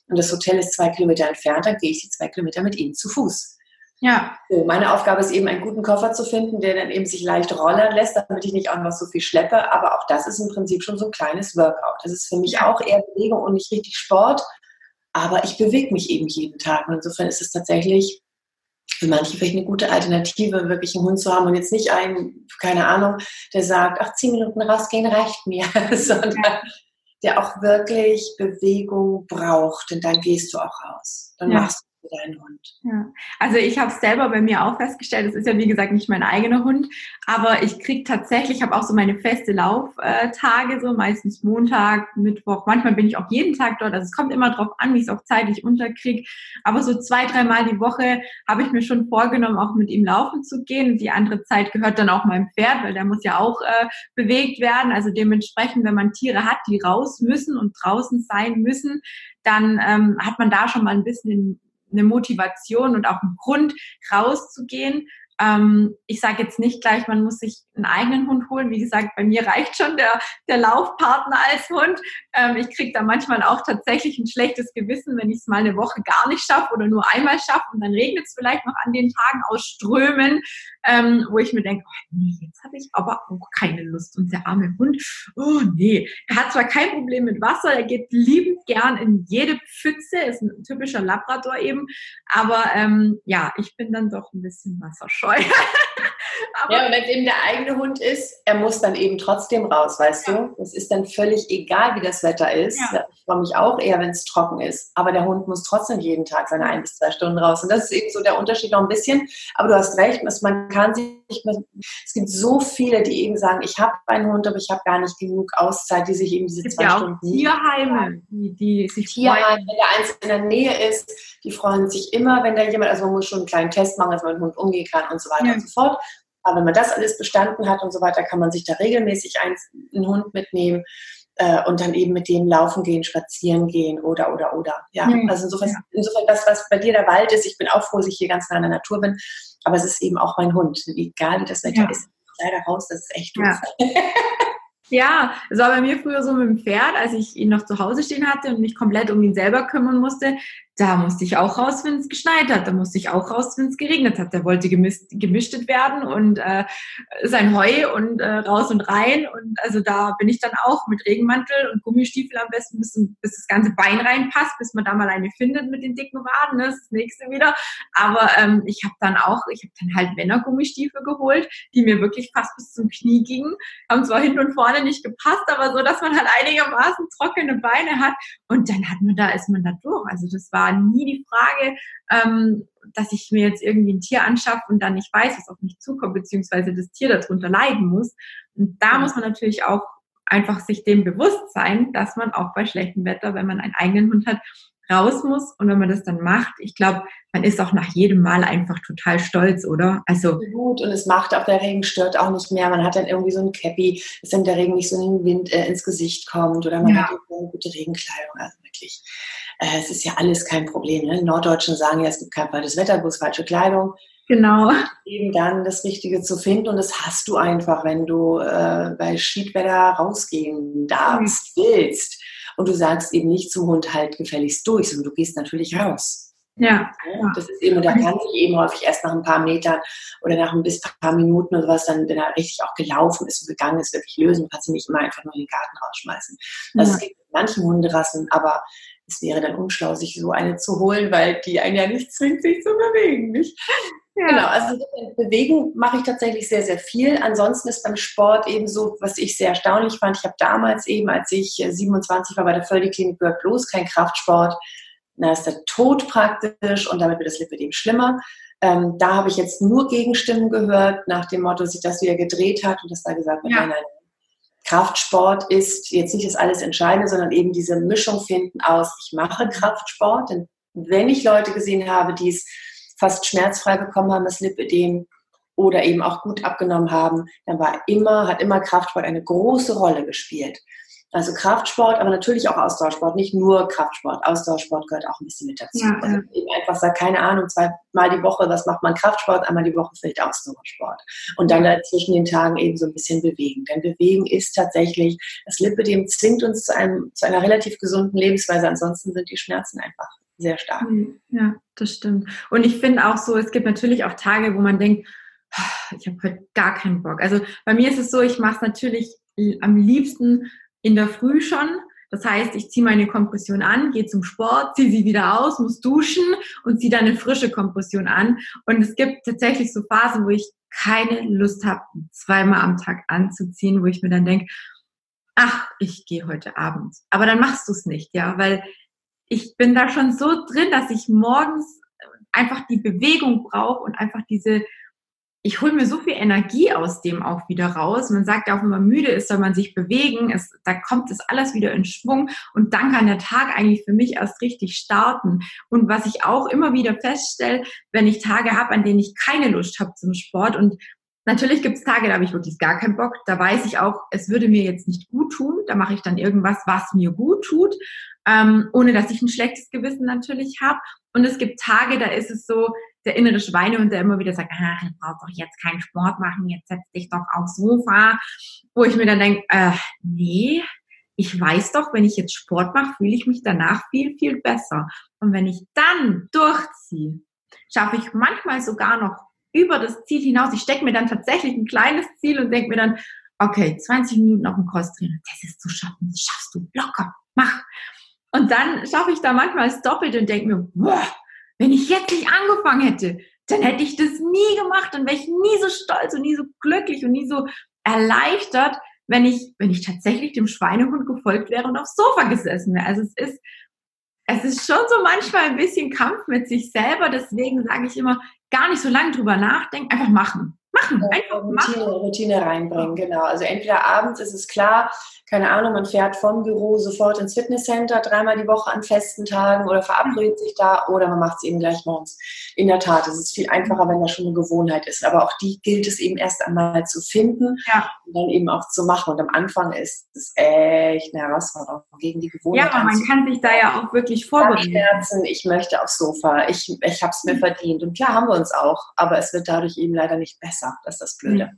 und das Hotel ist zwei Kilometer entfernt, dann gehe ich die zwei Kilometer mit ihm zu Fuß. Ja. So, meine Aufgabe ist eben, einen guten Koffer zu finden, der dann eben sich leicht rollern lässt, damit ich nicht auch noch so viel schleppe. Aber auch das ist im Prinzip schon so ein kleines Workout. Das ist für mich auch eher Bewegung und nicht richtig Sport. Aber ich bewege mich eben jeden Tag. Und insofern ist es tatsächlich für manche vielleicht eine gute Alternative, wirklich einen Hund zu haben und jetzt nicht einen, keine Ahnung, der sagt, ach, zehn Minuten rausgehen reicht mir, sondern der auch wirklich Bewegung braucht. Und dann gehst du auch raus. Dann ja. machst für deinen Hund? Ja. Also ich habe es selber bei mir auch festgestellt, es ist ja wie gesagt nicht mein eigener Hund, aber ich kriege tatsächlich, ich habe auch so meine feste Lauftage, so meistens Montag, Mittwoch, manchmal bin ich auch jeden Tag dort, also es kommt immer drauf an, wie ich es auch zeitlich unterkriege, aber so zwei, dreimal die Woche habe ich mir schon vorgenommen, auch mit ihm laufen zu gehen. Die andere Zeit gehört dann auch meinem Pferd, weil der muss ja auch äh, bewegt werden, also dementsprechend, wenn man Tiere hat, die raus müssen und draußen sein müssen, dann ähm, hat man da schon mal ein bisschen eine Motivation und auch einen Grund rauszugehen. Ähm, ich sage jetzt nicht gleich, man muss sich einen eigenen Hund holen. Wie gesagt, bei mir reicht schon der, der Laufpartner als Hund. Ähm, ich kriege da manchmal auch tatsächlich ein schlechtes Gewissen, wenn ich es mal eine Woche gar nicht schaffe oder nur einmal schaffe und dann regnet es vielleicht noch an den Tagen aus Strömen, ähm, wo ich mir denke, oh nee, jetzt habe ich aber auch keine Lust. Und der arme Hund, oh nee, er hat zwar kein Problem mit Wasser, er geht liebend gern in jede Pfütze, ist ein typischer Labrador eben, aber ähm, ja, ich bin dann doch ein bisschen wasserscheu. for. ja, und wenn es eben der eigene Hund ist, er muss dann eben trotzdem raus, weißt ja. du? Es ist dann völlig egal, wie das Wetter ist. Ja. Ich freue mich auch eher, wenn es trocken ist. Aber der Hund muss trotzdem jeden Tag seine ein bis zwei Stunden raus. Und das ist eben so der Unterschied noch ein bisschen. Aber du hast recht, man kann sich, es gibt so viele, die eben sagen, ich habe einen Hund, aber ich habe gar nicht genug Auszeit, die sich eben diese zwei ja Stunden. Tierheime, die, die sich Tierheime, wenn der eins in der Nähe ist, die freuen sich immer, wenn da jemand, also man muss schon einen kleinen Test machen, dass man mit dem Hund umgehen kann und so weiter und so fort. Aber wenn man das alles bestanden hat und so weiter, kann man sich da regelmäßig einen Hund mitnehmen äh, und dann eben mit dem laufen gehen, spazieren gehen oder, oder, oder. Ja, mhm. also insofern, ja. insofern das, was bei dir der Wald ist, ich bin auch froh, dass ich hier ganz nah in der Natur bin, aber es ist eben auch mein Hund. Egal wie das Wetter ja. ist, leider raus, das ist echt doof. Ja. Ja, es war bei mir früher so mit dem Pferd, als ich ihn noch zu Hause stehen hatte und mich komplett um ihn selber kümmern musste da musste ich auch raus, wenn es geschneit hat. Da musste ich auch raus, wenn es geregnet hat. Der wollte gemischt, gemischtet werden und äh, sein Heu und äh, raus und rein. Und also da bin ich dann auch mit Regenmantel und Gummistiefel am besten, bis, bis das ganze Bein reinpasst, bis man da mal eine findet mit den dicken Waden. Das nächste wieder. Aber ähm, ich habe dann auch, ich habe dann halt Männergummistiefel geholt, die mir wirklich fast bis zum Knie gingen. Haben zwar hinten und vorne nicht gepasst, aber so, dass man halt einigermaßen trockene Beine hat. Und dann hat man da, ist man da durch. Also das war war nie die Frage, ähm, dass ich mir jetzt irgendwie ein Tier anschaffe und dann nicht weiß, was auf mich zukommt, beziehungsweise das Tier darunter leiden muss. Und da muss man natürlich auch einfach sich dem bewusst sein, dass man auch bei schlechtem Wetter, wenn man einen eigenen Hund hat, raus muss. Und wenn man das dann macht, ich glaube, man ist auch nach jedem Mal einfach total stolz, oder? Also gut und es macht auch der Regen stört auch nicht mehr. Man hat dann irgendwie so ein Cappy, dass dann der Regen nicht so in den Wind äh, ins Gesicht kommt oder man ja. hat eine gute Regenkleidung. Also wirklich, äh, es ist ja alles kein Problem. Ne? Norddeutschen sagen ja, es gibt kein falsches Wetter, bloß falsche Kleidung. Genau. Eben dann das Richtige zu finden und das hast du einfach, wenn du äh, bei Schiedwetter rausgehen darfst, willst und du sagst eben nicht zum Hund halt gefälligst durch, sondern du gehst natürlich raus. Ja. Das ist eben, und da kann sich eben häufig erst nach ein paar Metern oder nach ein bis paar Minuten oder sowas dann, wenn er richtig auch gelaufen ist und gegangen ist, wirklich lösen. Du kannst ihn nicht immer einfach nur in den Garten rausschmeißen. Also ja. es gibt manchen Hunderassen, aber es wäre dann unschlau, sich so eine zu holen, weil die einen ja nicht zwingt, sich zu bewegen, nicht? Ja. Genau, also bewegen mache ich tatsächlich sehr, sehr viel. Ansonsten ist beim Sport eben so, was ich sehr erstaunlich fand, ich habe damals eben, als ich 27 war bei der Völdi-Klinik, gehört bloß kein Kraftsport. Da ist der Tod praktisch und damit wird das Lipidem schlimmer. Ähm, da habe ich jetzt nur Gegenstimmen gehört, nach dem Motto, sich das wieder gedreht hat und das da gesagt wird, ja. nein, nein, Kraftsport ist jetzt nicht das alles Entscheidende, sondern eben diese Mischung finden aus, ich mache Kraftsport. Denn wenn ich Leute gesehen habe, die es fast schmerzfrei bekommen haben, das Lipödem, oder eben auch gut abgenommen haben, dann war immer, hat immer Kraftsport eine große Rolle gespielt. Also Kraftsport, aber natürlich auch Ausdauersport, nicht nur Kraftsport. Ausdauersport gehört auch ein bisschen mit dazu. Ja, also eben einfach sagt, keine Ahnung, zweimal die Woche, was macht man Kraftsport, einmal die Woche fällt Ausdauersport. Und dann ja. zwischen den Tagen eben so ein bisschen bewegen. Denn bewegen ist tatsächlich, das Lipidem zwingt uns zu, einem, zu einer relativ gesunden Lebensweise. Ansonsten sind die Schmerzen einfach sehr stark. Hm, ja, das stimmt. Und ich finde auch so, es gibt natürlich auch Tage, wo man denkt, ich habe heute gar keinen Bock. Also bei mir ist es so, ich mache es natürlich am liebsten in der Früh schon. Das heißt, ich ziehe meine Kompression an, gehe zum Sport, ziehe sie wieder aus, muss duschen und ziehe dann eine frische Kompression an. Und es gibt tatsächlich so Phasen, wo ich keine Lust habe, zweimal am Tag anzuziehen, wo ich mir dann denke, ach, ich gehe heute Abend. Aber dann machst du es nicht, ja, weil ich bin da schon so drin, dass ich morgens einfach die Bewegung brauche und einfach diese ich hole mir so viel Energie aus dem auch wieder raus. Man sagt ja auch, wenn man müde ist, soll man sich bewegen. Es, da kommt das alles wieder in Schwung und dann kann der Tag eigentlich für mich erst richtig starten. Und was ich auch immer wieder feststelle, wenn ich Tage habe, an denen ich keine Lust habe zum Sport und Natürlich gibt es Tage, da habe ich wirklich gar keinen Bock. Da weiß ich auch, es würde mir jetzt nicht gut tun. Da mache ich dann irgendwas, was mir gut tut, ähm, ohne dass ich ein schlechtes Gewissen natürlich habe. Und es gibt Tage, da ist es so, der innere Schweinehund, der immer wieder sagt, ach, du brauchst doch jetzt keinen Sport machen, jetzt setz dich doch aufs Sofa. Wo ich mir dann denke, äh, nee, ich weiß doch, wenn ich jetzt Sport mache, fühle ich mich danach viel, viel besser. Und wenn ich dann durchziehe, schaffe ich manchmal sogar noch über das Ziel hinaus. Ich stecke mir dann tatsächlich ein kleines Ziel und denke mir dann, okay, 20 Minuten auf dem Crosstrainer, das ist zu schaffen, das schaffst du locker, mach. Und dann schaffe ich da manchmal das Doppelte und denke mir, boah, wenn ich jetzt nicht angefangen hätte, dann hätte ich das nie gemacht, dann wäre ich nie so stolz und nie so glücklich und nie so erleichtert, wenn ich, wenn ich tatsächlich dem Schweinehund gefolgt wäre und aufs Sofa gesessen wäre. Also es ist, es ist schon so manchmal ein bisschen Kampf mit sich selber. Deswegen sage ich immer, gar nicht so lange drüber nachdenken, einfach machen. Machen, einfach Routine, machen. Routine reinbringen, genau. Also entweder abends ist es klar, keine Ahnung, man fährt vom Büro sofort ins Fitnesscenter, dreimal die Woche an festen Tagen oder verabredet sich da oder man macht es eben gleich morgens. In der Tat, es ist viel einfacher, wenn das schon eine Gewohnheit ist. Aber auch die gilt es eben erst einmal zu finden ja. und dann eben auch zu machen. Und am Anfang ist es echt eine Herausforderung gegen die Gewohnheit. Ja, aber man kann sich da ja auch wirklich vorbereiten. Ich möchte aufs Sofa, ich, ich habe es mir verdient. Und klar haben wir uns auch, aber es wird dadurch eben leider nicht besser. Das ist das Blöde.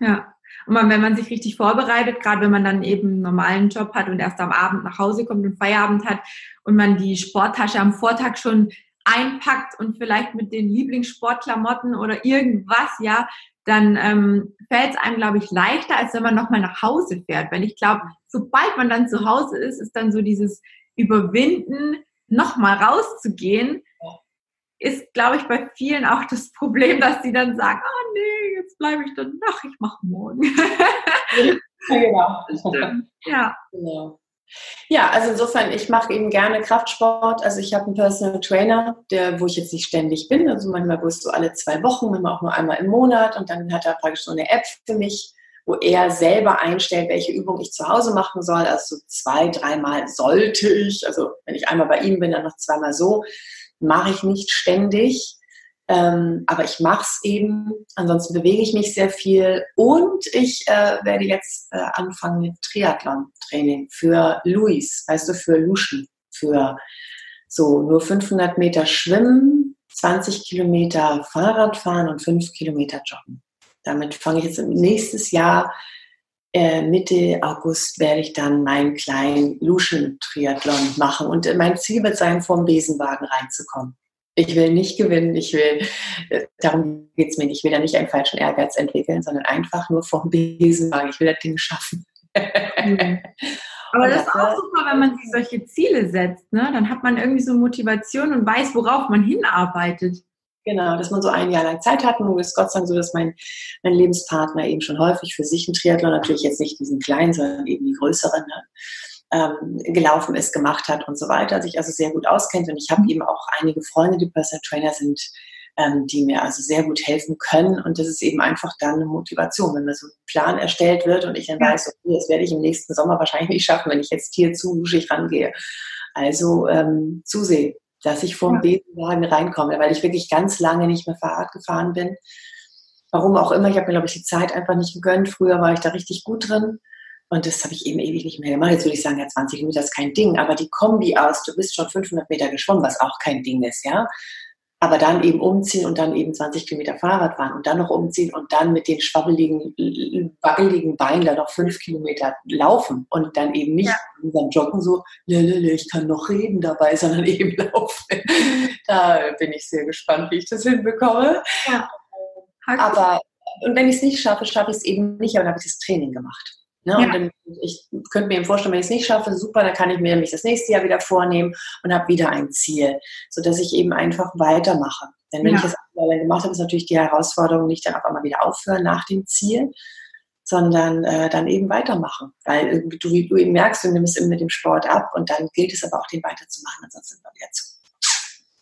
Ja. Und man, wenn man sich richtig vorbereitet, gerade wenn man dann eben einen normalen Job hat und erst am Abend nach Hause kommt und Feierabend hat und man die Sporttasche am Vortag schon einpackt und vielleicht mit den Lieblingssportklamotten oder irgendwas, ja, dann ähm, fällt es einem, glaube ich, leichter, als wenn man nochmal nach Hause fährt. Weil ich glaube, sobald man dann zu Hause ist, ist dann so dieses Überwinden, nochmal rauszugehen, ist, glaube ich, bei vielen auch das Problem, dass sie dann sagen, oh jetzt bleibe ich dann, ach, ich mache morgen. ja, genau. Ja. genau. Ja, also insofern, ich mache eben gerne Kraftsport. Also ich habe einen Personal Trainer, der, wo ich jetzt nicht ständig bin. Also manchmal wirst du alle zwei Wochen, manchmal auch nur einmal im Monat. Und dann hat er praktisch so eine App für mich, wo er selber einstellt, welche Übung ich zu Hause machen soll. Also zwei, dreimal sollte ich. Also wenn ich einmal bei ihm bin, dann noch zweimal so mache ich nicht ständig. Ähm, aber ich mache es eben. Ansonsten bewege ich mich sehr viel und ich äh, werde jetzt äh, anfangen mit Triathlon-Training für Luis, weißt du, für Luschen, für so nur 500 Meter Schwimmen, 20 Kilometer Fahrradfahren und 5 Kilometer Joggen. Damit fange ich jetzt nächstes Jahr äh, Mitte August werde ich dann meinen kleinen Luschen-Triathlon machen. Und mein Ziel wird sein, vom Besenwagen reinzukommen. Ich will nicht gewinnen, ich will, äh, darum geht es mir nicht, ich will da nicht einen falschen Ehrgeiz entwickeln, sondern einfach nur vom Besenwagen. Ich will das Ding schaffen. Mhm. Aber das ist auch super, wenn man sich solche Ziele setzt. Ne? Dann hat man irgendwie so Motivation und weiß, worauf man hinarbeitet. Genau, dass man so ein Jahr lang Zeit hat. Nun ist Gott sei Dank so, dass mein, mein Lebenspartner eben schon häufig für sich einen Triathlon, natürlich jetzt nicht diesen kleinen, sondern eben die größeren, ne, ähm, gelaufen ist, gemacht hat und so weiter, sich also sehr gut auskennt. Und ich habe eben auch einige Freunde, die Personal Trainer sind, ähm, die mir also sehr gut helfen können. Und das ist eben einfach dann eine Motivation, wenn mir so ein Plan erstellt wird und ich dann weiß, okay, das werde ich im nächsten Sommer wahrscheinlich nicht schaffen, wenn ich jetzt hier zu luschig rangehe. Also ähm, zusehen dass ich vom ja. Besenwagen reinkomme, weil ich wirklich ganz lange nicht mehr Fahrrad gefahren bin. Warum auch immer, ich habe mir, glaube ich, die Zeit einfach nicht gegönnt. Früher war ich da richtig gut drin. Und das habe ich eben ewig nicht mehr gemacht. Jetzt würde ich sagen, ja, 20 Meter ist kein Ding. Aber die Kombi aus, du bist schon 500 Meter geschwommen, was auch kein Ding ist, ja. aber dann eben umziehen und dann eben 20 Kilometer Fahrrad fahren und dann noch umziehen und dann mit den schwabbeligen, wackeligen Beinen dann noch fünf Kilometer laufen und dann eben nicht ja. beim Joggen so, lelele, ich kann noch reden dabei, sondern eben laufen. Da bin ich sehr gespannt, wie ich das hinbekomme. Ja. Aber und wenn ich es nicht schaffe, schaffe ich es eben nicht, aber dann habe ich das Training gemacht. Ne? Ja. Und dann, ich könnte mir vorstellen, wenn ich es nicht schaffe, super, dann kann ich mir nämlich das nächste Jahr wieder vornehmen und habe wieder ein Ziel, sodass ich eben einfach weitermache. Denn wenn ja. ich das einmal gemacht habe, ist natürlich die Herausforderung nicht dann auf einmal wieder aufhören nach dem Ziel, sondern äh, dann eben weitermachen. Weil du, wie du eben merkst, du nimmst eben mit dem Sport ab und dann gilt es aber auch, den weiterzumachen, ansonsten sind wir wieder zu.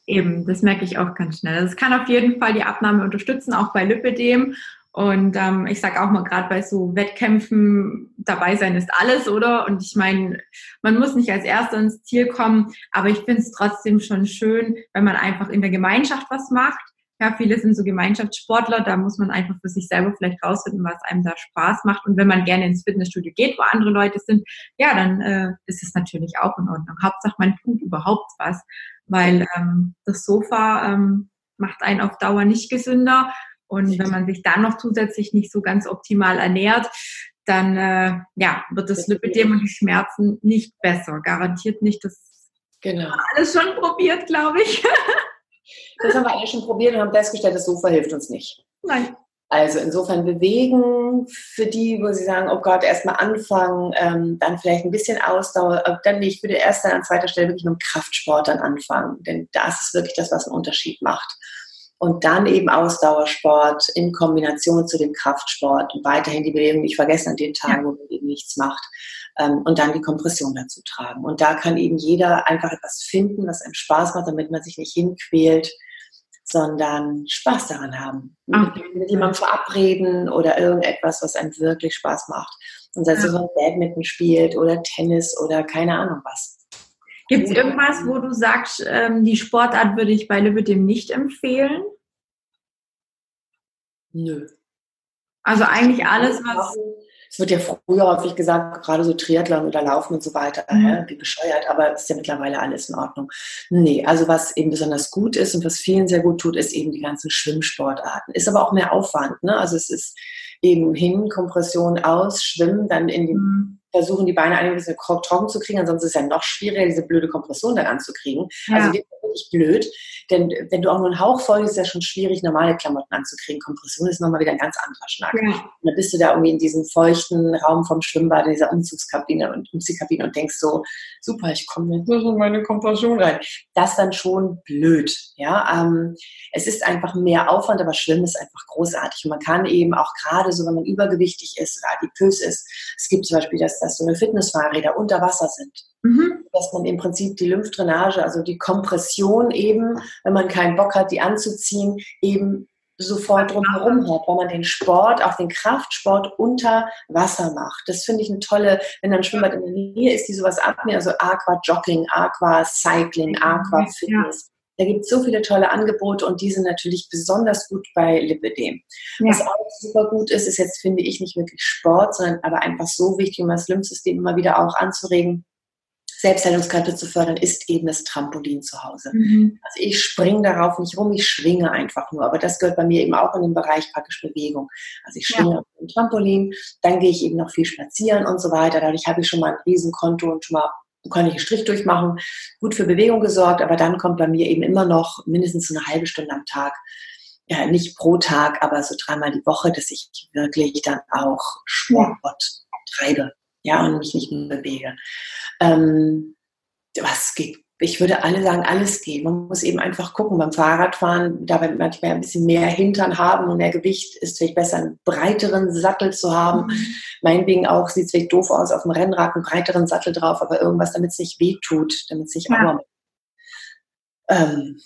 Eben, das merke ich auch ganz schnell. Es kann auf jeden Fall die Abnahme unterstützen, auch bei Lipidem. Und ähm, ich sage auch mal, gerade bei so Wettkämpfen, dabei sein ist alles, oder? Und ich meine, man muss nicht als Erster ins Ziel kommen, aber ich finde es trotzdem schon schön, wenn man einfach in der Gemeinschaft was macht. Ja, viele sind so Gemeinschaftssportler, da muss man einfach für sich selber vielleicht rausfinden, was einem da Spaß macht. Und wenn man gerne ins Fitnessstudio geht, wo andere Leute sind, ja, dann äh, ist es natürlich auch in Ordnung. Hauptsache, man tut überhaupt was, weil ähm, das Sofa ähm, macht einen auf Dauer nicht gesünder und wenn man sich dann noch zusätzlich nicht so ganz optimal ernährt, dann äh, ja, wird das Lipidem und die Schmerzen nicht besser. Garantiert nicht. Das genau. haben wir alles schon probiert, glaube ich. das haben wir alles schon probiert und haben festgestellt, das Sofa hilft uns nicht. Nein. Also insofern bewegen für die, wo sie sagen, oh Gott, erstmal anfangen, ähm, dann vielleicht ein bisschen Ausdauer, dann nicht, ich würde erst dann an zweiter Stelle wirklich mit dem Kraftsport dann anfangen, denn das ist wirklich das, was einen Unterschied macht und dann eben Ausdauersport in Kombination zu dem Kraftsport und weiterhin die Bewegung nicht vergessen an den Tagen, wo man eben nichts macht ähm, und dann die Kompression dazu tragen. Und da kann eben jeder einfach etwas finden, was einem Spaß macht, damit man sich nicht hinquält, sondern Spaß daran haben. Okay. Mit, jemandem verabreden oder irgendetwas, was einem wirklich Spaß macht. Und sei es, ja. Badminton spielt oder Tennis oder keine Ahnung was. Gibt es irgendwas, wo du sagst, ähm, die Sportart würde ich bei Lübedem nicht empfehlen? Nö. Also eigentlich alles, was. Es wird ja früher häufig gesagt, gerade so Triathlon oder Laufen und so weiter, mhm. ja, wie bescheuert, aber es ist ja mittlerweile alles in Ordnung. Nee, also was eben besonders gut ist und was vielen sehr gut tut, ist eben die ganzen Schwimmsportarten. Ist aber auch mehr Aufwand, ne? Also es ist eben hin, Kompression aus, Schwimmen, dann in die mhm versuchen, die Beine ein bisschen trocken zu kriegen, ansonsten ist es ja noch schwieriger, diese blöde Kompression dann anzukriegen. Ja. Also die ist wirklich blöd, denn wenn du auch nur einen Hauch voll ist, ist es ja schon schwierig, normale Klamotten anzukriegen. Kompression ist nochmal wieder ein ganz anderer Schnack. Ja. Und dann bist du da irgendwie in diesem feuchten Raum vom Schwimmbad, in dieser Umzugskabine und Umziehkabine und denkst so, super, ich komme jetzt in meine Kompression rein. Das ist dann schon blöd. Ja, ähm, es ist einfach mehr Aufwand, aber Schwimmen ist einfach großartig. Und man kann eben auch gerade so, wenn man übergewichtig ist oder adipös ist, es gibt zum Beispiel das dass so eine Fitnessfahrräder unter Wasser sind. Mhm. Dass man im Prinzip die Lymphdrainage, also die Kompression eben, wenn man keinen Bock hat, die anzuziehen, eben sofort drumherum hat, weil man den Sport, auch den Kraftsport unter Wasser macht. Das finde ich eine tolle, wenn dann ein Schwimmbad in der Nähe ist, die sowas abnehmen, also Aqua Jogging, Aqua Cycling, Aqua Fitness. Da gibt es so viele tolle Angebote und die sind natürlich besonders gut bei Lipidem. Ja. Was auch super gut ist, ist jetzt, finde ich, nicht wirklich Sport, sondern aber einfach so wichtig, um das Lymphsystem immer wieder auch anzuregen, Selbstheilungskräfte zu fördern, ist eben das Trampolin zu Hause. Mhm. Also ich springe darauf nicht rum, ich schwinge einfach nur. Aber das gehört bei mir eben auch in den Bereich praktisch Bewegung. Also ich schwinge ja. auf dem Trampolin, dann gehe ich eben noch viel spazieren und so weiter. Dadurch habe ich schon mal ein Riesenkonto und schon mal kann ich einen Strich durchmachen, gut für Bewegung gesorgt, aber dann kommt bei mir eben immer noch mindestens eine halbe Stunde am Tag, ja, nicht pro Tag, aber so dreimal die Woche, dass ich wirklich dann auch Sport treibe, ja, und mich nicht mehr bewege. Ähm, was geht ich würde alle sagen, alles geht. Man muss eben einfach gucken. Beim Fahrradfahren, da wir manchmal ein bisschen mehr Hintern haben und mehr Gewicht, ist es vielleicht besser, einen breiteren Sattel zu haben. Mhm. Meinetwegen auch, sieht es vielleicht doof aus, auf dem Rennrad einen breiteren Sattel drauf, aber irgendwas, damit es nicht wehtut, damit es nicht ja. Ähm,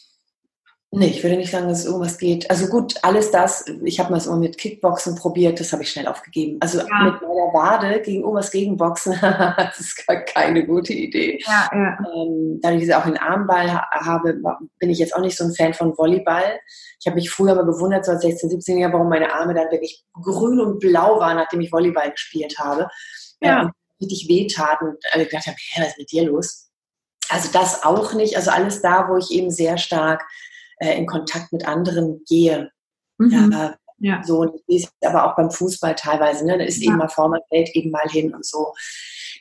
Nee, ich würde nicht sagen, dass es irgendwas geht. Also gut, alles das, ich habe mal so mit Kickboxen probiert, das habe ich schnell aufgegeben. Also ja. mit meiner Wade gegen irgendwas gegenboxen, das ist gar keine gute Idee. Ja, ja. Ähm, da ich auch einen Armball habe, bin ich jetzt auch nicht so ein Fan von Volleyball. Ich habe mich früher mal gewundert, so als 16, 17 Jahre, warum meine Arme dann wirklich grün und blau waren, nachdem ich Volleyball gespielt habe. Ja. Ähm, richtig wehtaten und alle gedacht haben, hä, was ist mit dir los? Also das auch nicht. Also alles da, wo ich eben sehr stark äh, in Kontakt mit anderen gehe. Mhm. Ja, ja. So, und das ist aber auch beim Fußball teilweise, ne? Da ist ja. eben mal vor, man fällt eben mal hin und so.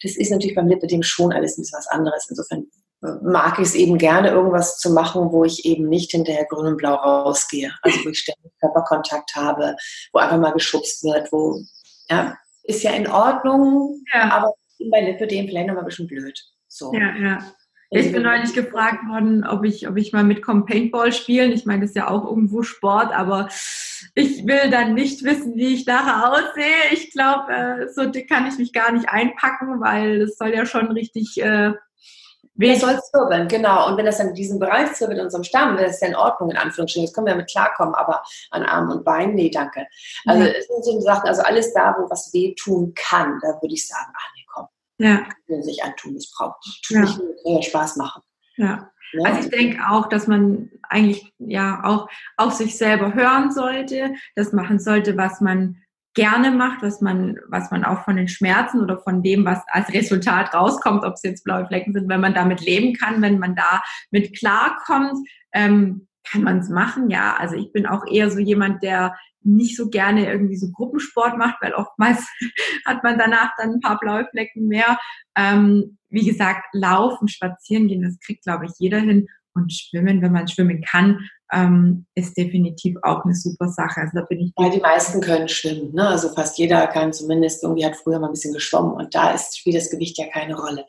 Das ist natürlich beim Lipidem schon alles ein bisschen was anderes. Insofern äh, mag ich es eben gerne, irgendwas zu machen, wo ich eben nicht hinterher grün und blau rausgehe. Also wo ich ständig Körperkontakt habe, wo einfach mal geschubst wird, wo, ja, ist ja in Ordnung, ja. aber bei Lipidem vielleicht nochmal ein bisschen blöd. So. Ja, ja. Ich bin neulich gefragt worden, ob ich, ob ich mal mitkomme Paintball spielen. Ich meine, das ist ja auch irgendwo Sport, aber ich will dann nicht wissen, wie ich nachher aussehe. Ich glaube, äh, so dick kann ich mich gar nicht einpacken, weil es soll ja schon richtig äh, weh. soll zirbeln, genau. Und wenn das dann in diesem Bereich zirbelt, in unserem Stamm, dann ist ja in Ordnung, in Anführungsstrichen. Jetzt können wir damit klarkommen, aber an Armen und Beinen, nee, danke. Also mhm. es sind so Sachen, also alles da, wo was weh tun kann, da würde ich sagen, ah nee, komm. Ja. Sich antun, es braucht. Tut ja. nicht nur Spaß machen. Ja. Ja. Also ich denke auch, dass man eigentlich ja auch auf sich selber hören sollte, das machen sollte, was man gerne macht, was man, was man auch von den Schmerzen oder von dem, was als Resultat rauskommt, ob es jetzt blaue Flecken sind, wenn man damit leben kann, wenn man da mit klarkommt, ähm, kann man es machen. Ja, also ich bin auch eher so jemand, der nicht so gerne irgendwie so Gruppensport macht, weil oftmals hat man danach dann ein paar blaue Flecken mehr. Ähm, wie gesagt, laufen, spazieren gehen, das kriegt, glaube ich, jeder hin. Und schwimmen, wenn man schwimmen kann, ähm, ist definitiv auch eine super Sache. Also da bin ich. Ja, die meisten können schwimmen. Ne? Also fast jeder kann zumindest irgendwie hat früher mal ein bisschen geschwommen und da ist, spielt das Gewicht ja keine Rolle.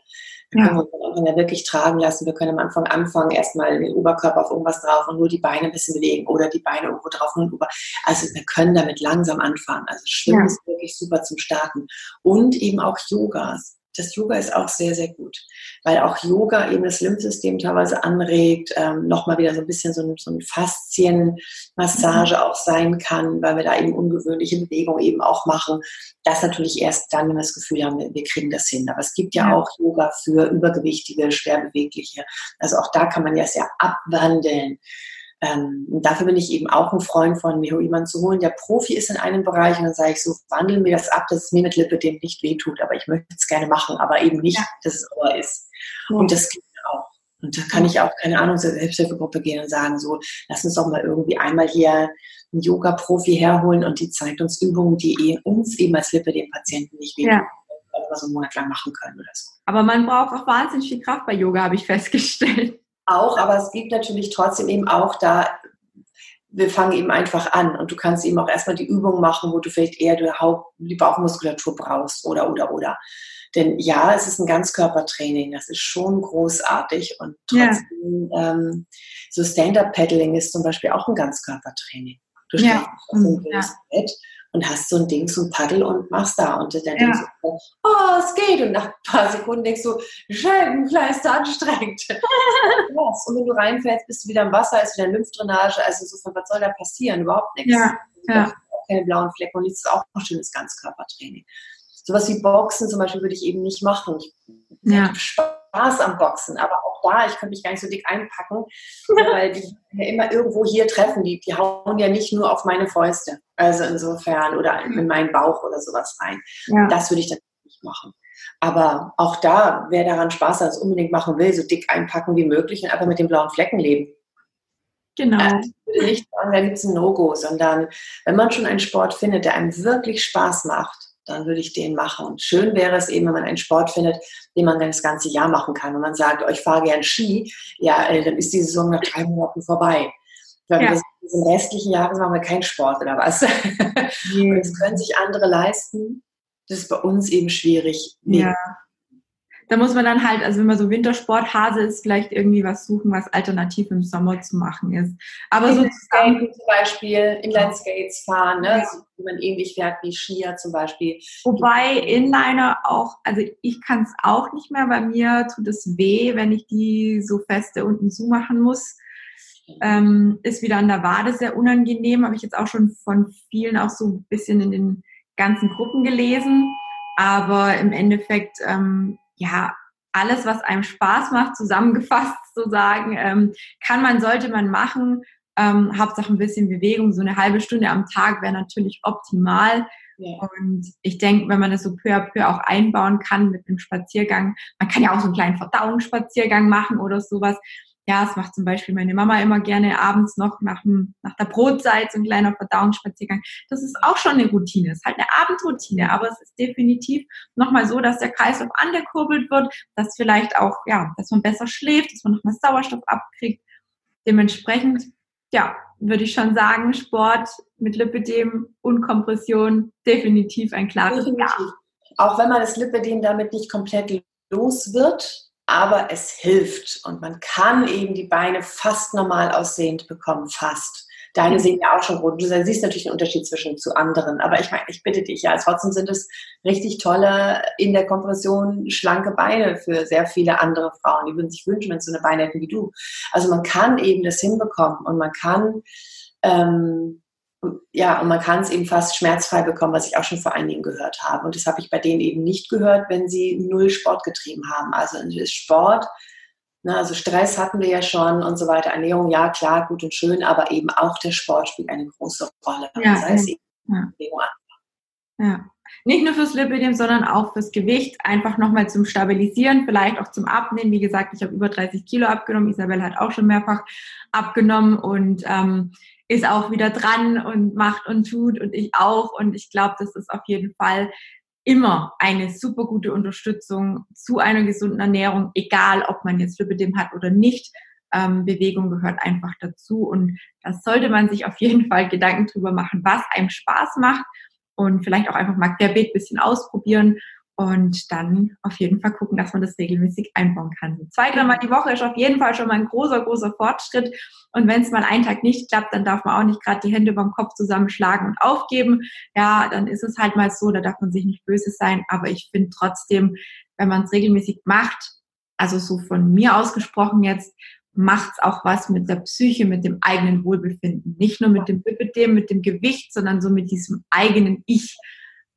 Wir ja. können uns am Anfang ja wirklich tragen lassen. Wir können am Anfang anfangen, erstmal den Oberkörper auf irgendwas drauf und nur die Beine ein bisschen bewegen oder die Beine irgendwo drauf und über. Also wir können damit langsam anfangen. Also Schwimmen ja. ist wirklich super zum Starten. Und eben auch Yogas das Yoga ist auch sehr, sehr gut, weil auch Yoga eben das Lymphsystem teilweise anregt, ähm, nochmal wieder so ein bisschen so ein, so ein Faszienmassage mhm. auch sein kann, weil wir da eben ungewöhnliche Bewegungen eben auch machen. Das natürlich erst dann, wenn wir das Gefühl haben, wir kriegen das hin. Aber es gibt ja, ja. auch Yoga für übergewichtige, schwerbewegliche. Also auch da kann man ja sehr abwandeln. Ähm, dafür bin ich eben auch ein Freund von mir, jemanden zu holen, der Profi ist in einem Bereich und dann sage ich so, wandeln mir das ab, dass es mir mit Lippe dem nicht wehtut, aber ich möchte es gerne machen, aber eben nicht, ja. dass es Ohr ist. Ja. Und das geht auch. Und da kann ich auch, keine Ahnung, zur Selbsthilfegruppe gehen und sagen, so, lass uns doch mal irgendwie einmal hier einen Yoga-Profi herholen und die zeigt uns Übungen, die eh uns eben als Lippe den Patienten nicht wehtun. Ja so einen Monat lang machen können oder so. Aber man braucht auch wahnsinnig viel Kraft bei Yoga, habe ich festgestellt auch, aber es gibt natürlich trotzdem eben auch da, wir fangen eben einfach an und du kannst eben auch erstmal die Übung machen, wo du vielleicht eher die, Haupt-, die Bauchmuskulatur brauchst oder, oder, oder. Denn ja, es ist ein Ganzkörpertraining, das ist schon großartig und trotzdem, ja. ähm, so Stand-Up-Paddling ist zum Beispiel auch ein Ganzkörpertraining. Du stehst ja. auf dem ja. Bett und hast so ein Ding, so ein Paddel und machst da. Und dann ja. denkst du, oh, es geht. Und nach ein paar Sekunden denkst du, Scheibenkleister anstrengend. und wenn du reinfällst, bist du wieder im Wasser, ist wieder Lymphdrainage. Also insofern, was soll da passieren? Überhaupt nichts. Ja. Ja. Auch keine blauen Flecken. Und das ist auch ein schönes Ganzkörpertraining. Sowas wie Boxen zum Beispiel würde ich eben nicht machen. Ich ja. Spaß am Boxen, aber auch da, ich könnte mich gar nicht so dick einpacken, weil die ja immer irgendwo hier treffen. Die, die hauen ja nicht nur auf meine Fäuste. Also insofern, oder in meinen Bauch oder sowas rein. Ja. Das würde ich dann nicht machen. Aber auch da, wer daran Spaß hat, es unbedingt machen will, so dick einpacken wie möglich und einfach mit den blauen Flecken leben. Genau. Äh, nicht sagen, da gibt es ein No-Go, sondern wenn man schon einen Sport findet, der einem wirklich Spaß macht, dann würde ich den machen. Und schön wäre es eben, wenn man einen Sport findet, den man dann das ganze Jahr machen kann. Wenn man sagt, oh, ich fahre gern Ski, ja, äh, dann ist die Saison nach drei Monaten vorbei. Weil ja. im restlichen Jahres machen wir keinen Sport oder was. Mhm. das können sich andere leisten. Das ist bei uns eben schwierig. Nee. Ja da muss man dann halt, also wenn man so Wintersporthase ist, vielleicht irgendwie was suchen, was alternativ im Sommer zu machen ist. Aber so zum Beispiel, Inline-Skates fahren, ne? Ja. So, wie man ähnlich fährt wie Skier zum Beispiel. Wobei Inliner auch, also ich kann es auch nicht mehr, bei mir tut es weh, wenn ich die so feste unten zumachen muss. Ähm, ist wieder an der Wade sehr unangenehm, habe ich jetzt auch schon von vielen auch so ein bisschen in den ganzen Gruppen gelesen. Aber im Endeffekt ähm, ja, alles, was einem Spaß macht, zusammengefasst zu sagen, ähm, kann man, sollte man machen. Ähm, Hauptsache ein bisschen Bewegung, so eine halbe Stunde am Tag wäre natürlich optimal. Ja. Und ich denke, wenn man das so peu à peu auch einbauen kann mit einem Spaziergang, man kann ja auch so einen kleinen Verdauungsspaziergang machen oder sowas, ja, es macht zum Beispiel meine Mama immer gerne abends noch nach, dem, nach der Brotzeit so ein kleiner Verdauungsspaziergang. Das ist auch schon eine Routine. Es ist halt eine Abendroutine, aber es ist definitiv nochmal so, dass der Kreislauf angekurbelt wird, dass vielleicht auch, ja, dass man besser schläft, dass man nochmal Sauerstoff abkriegt. Dementsprechend, ja, würde ich schon sagen, Sport mit Lipidem und Kompression definitiv ein klares definitiv. Ja. Auch wenn man das Lipidem damit nicht komplett los wird, aber es hilft und man kann eben die Beine fast normal aussehend bekommen, fast. Deine sehen ja auch schon rot. Du siehst natürlich einen Unterschied zwischen zu anderen, aber ich meine, ich bitte dich, ja, trotzdem sind es richtig tolle in der Kompression schlanke Beine für sehr viele andere Frauen. Die würden sich wünschen, wenn sie so eine Beine hätten wie du. Also man kann eben das hinbekommen und man kann ähm, ja, und man kann es eben fast schmerzfrei bekommen, was ich auch schon vor einigen gehört habe. Und das habe ich bei denen eben nicht gehört, wenn sie null Sport getrieben haben. Also ist Sport, ne, also Stress hatten wir ja schon und so weiter, Ernährung, ja klar, gut und schön, aber eben auch der Sport spielt eine große Rolle. Ja, das heißt, ja. ja. Nicht nur fürs Lipidem, sondern auch fürs Gewicht, einfach nochmal zum Stabilisieren, vielleicht auch zum Abnehmen. Wie gesagt, ich habe über 30 Kilo abgenommen. Isabel hat auch schon mehrfach abgenommen und ähm, ist auch wieder dran und macht und tut und ich auch. Und ich glaube, das ist auf jeden Fall immer eine super gute Unterstützung zu einer gesunden Ernährung, egal ob man jetzt Lipidem hat oder nicht. Ähm, Bewegung gehört einfach dazu und da sollte man sich auf jeden Fall Gedanken drüber machen, was einem Spaß macht und vielleicht auch einfach mal querbeet bisschen ausprobieren und dann auf jeden Fall gucken, dass man das regelmäßig einbauen kann. Zwei, dreimal die Woche ist auf jeden Fall schon mal ein großer, großer Fortschritt. Und wenn es mal einen Tag nicht klappt, dann darf man auch nicht gerade die Hände beim Kopf zusammenschlagen und aufgeben. Ja, dann ist es halt mal so, da darf man sich nicht böse sein. Aber ich finde trotzdem, wenn man es regelmäßig macht, also so von mir ausgesprochen jetzt, macht es auch was mit der Psyche, mit dem eigenen Wohlbefinden. Nicht nur mit dem Lipidem, mit dem Gewicht, sondern so mit diesem eigenen Ich.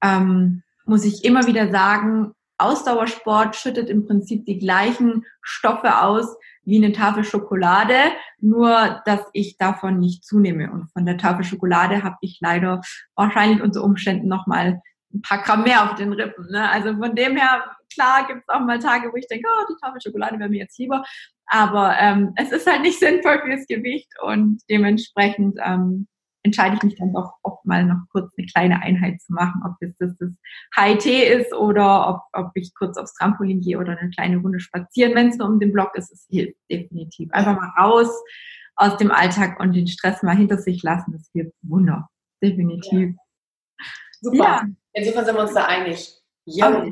Ähm, muss ich immer wieder sagen, Ausdauersport schüttet im Prinzip die gleichen Stoffe aus wie eine Tafel Schokolade, nur dass ich davon nicht zunehme. Und von der Tafel Schokolade habe ich leider wahrscheinlich unter Umständen nochmal ein paar Gramm mehr auf den Rippen. Ne? Also von dem her, klar gibt es auch mal Tage, wo ich denke, oh, die Tafel Schokolade wäre mir jetzt lieber. Aber ähm, es ist halt nicht sinnvoll fürs Gewicht und dementsprechend ähm, entscheide ich mich dann doch oft mal noch kurz eine kleine Einheit zu machen, ob das das, das High-T ist oder ob, ob ich kurz aufs Trampolin gehe oder eine kleine Runde spazieren. Wenn es nur um den Block ist, es hilft definitiv. Einfach mal raus aus dem Alltag und den Stress mal hinter sich lassen, das hilft Wunder. Definitiv. Ja. Super. Ja. Insofern sind wir uns da einig. Ja.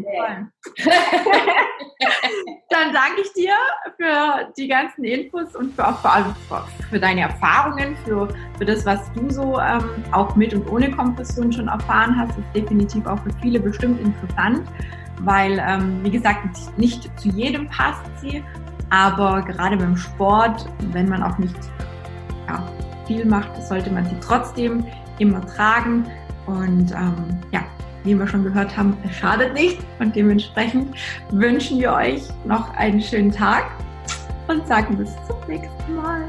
Dann danke ich dir für die ganzen Infos und für, auch vor allem für deine Erfahrungen, für, für das, was du so ähm, auch mit und ohne Kompression schon erfahren hast. Das ist definitiv auch für viele bestimmt interessant, weil, ähm, wie gesagt, nicht zu jedem passt sie, aber gerade beim Sport, wenn man auch nicht ja, viel macht, sollte man sie trotzdem immer tragen. Und ähm, ja, wie wir schon gehört haben, schadet nicht. Und dementsprechend wünschen wir euch noch einen schönen Tag und sagen bis zum nächsten Mal.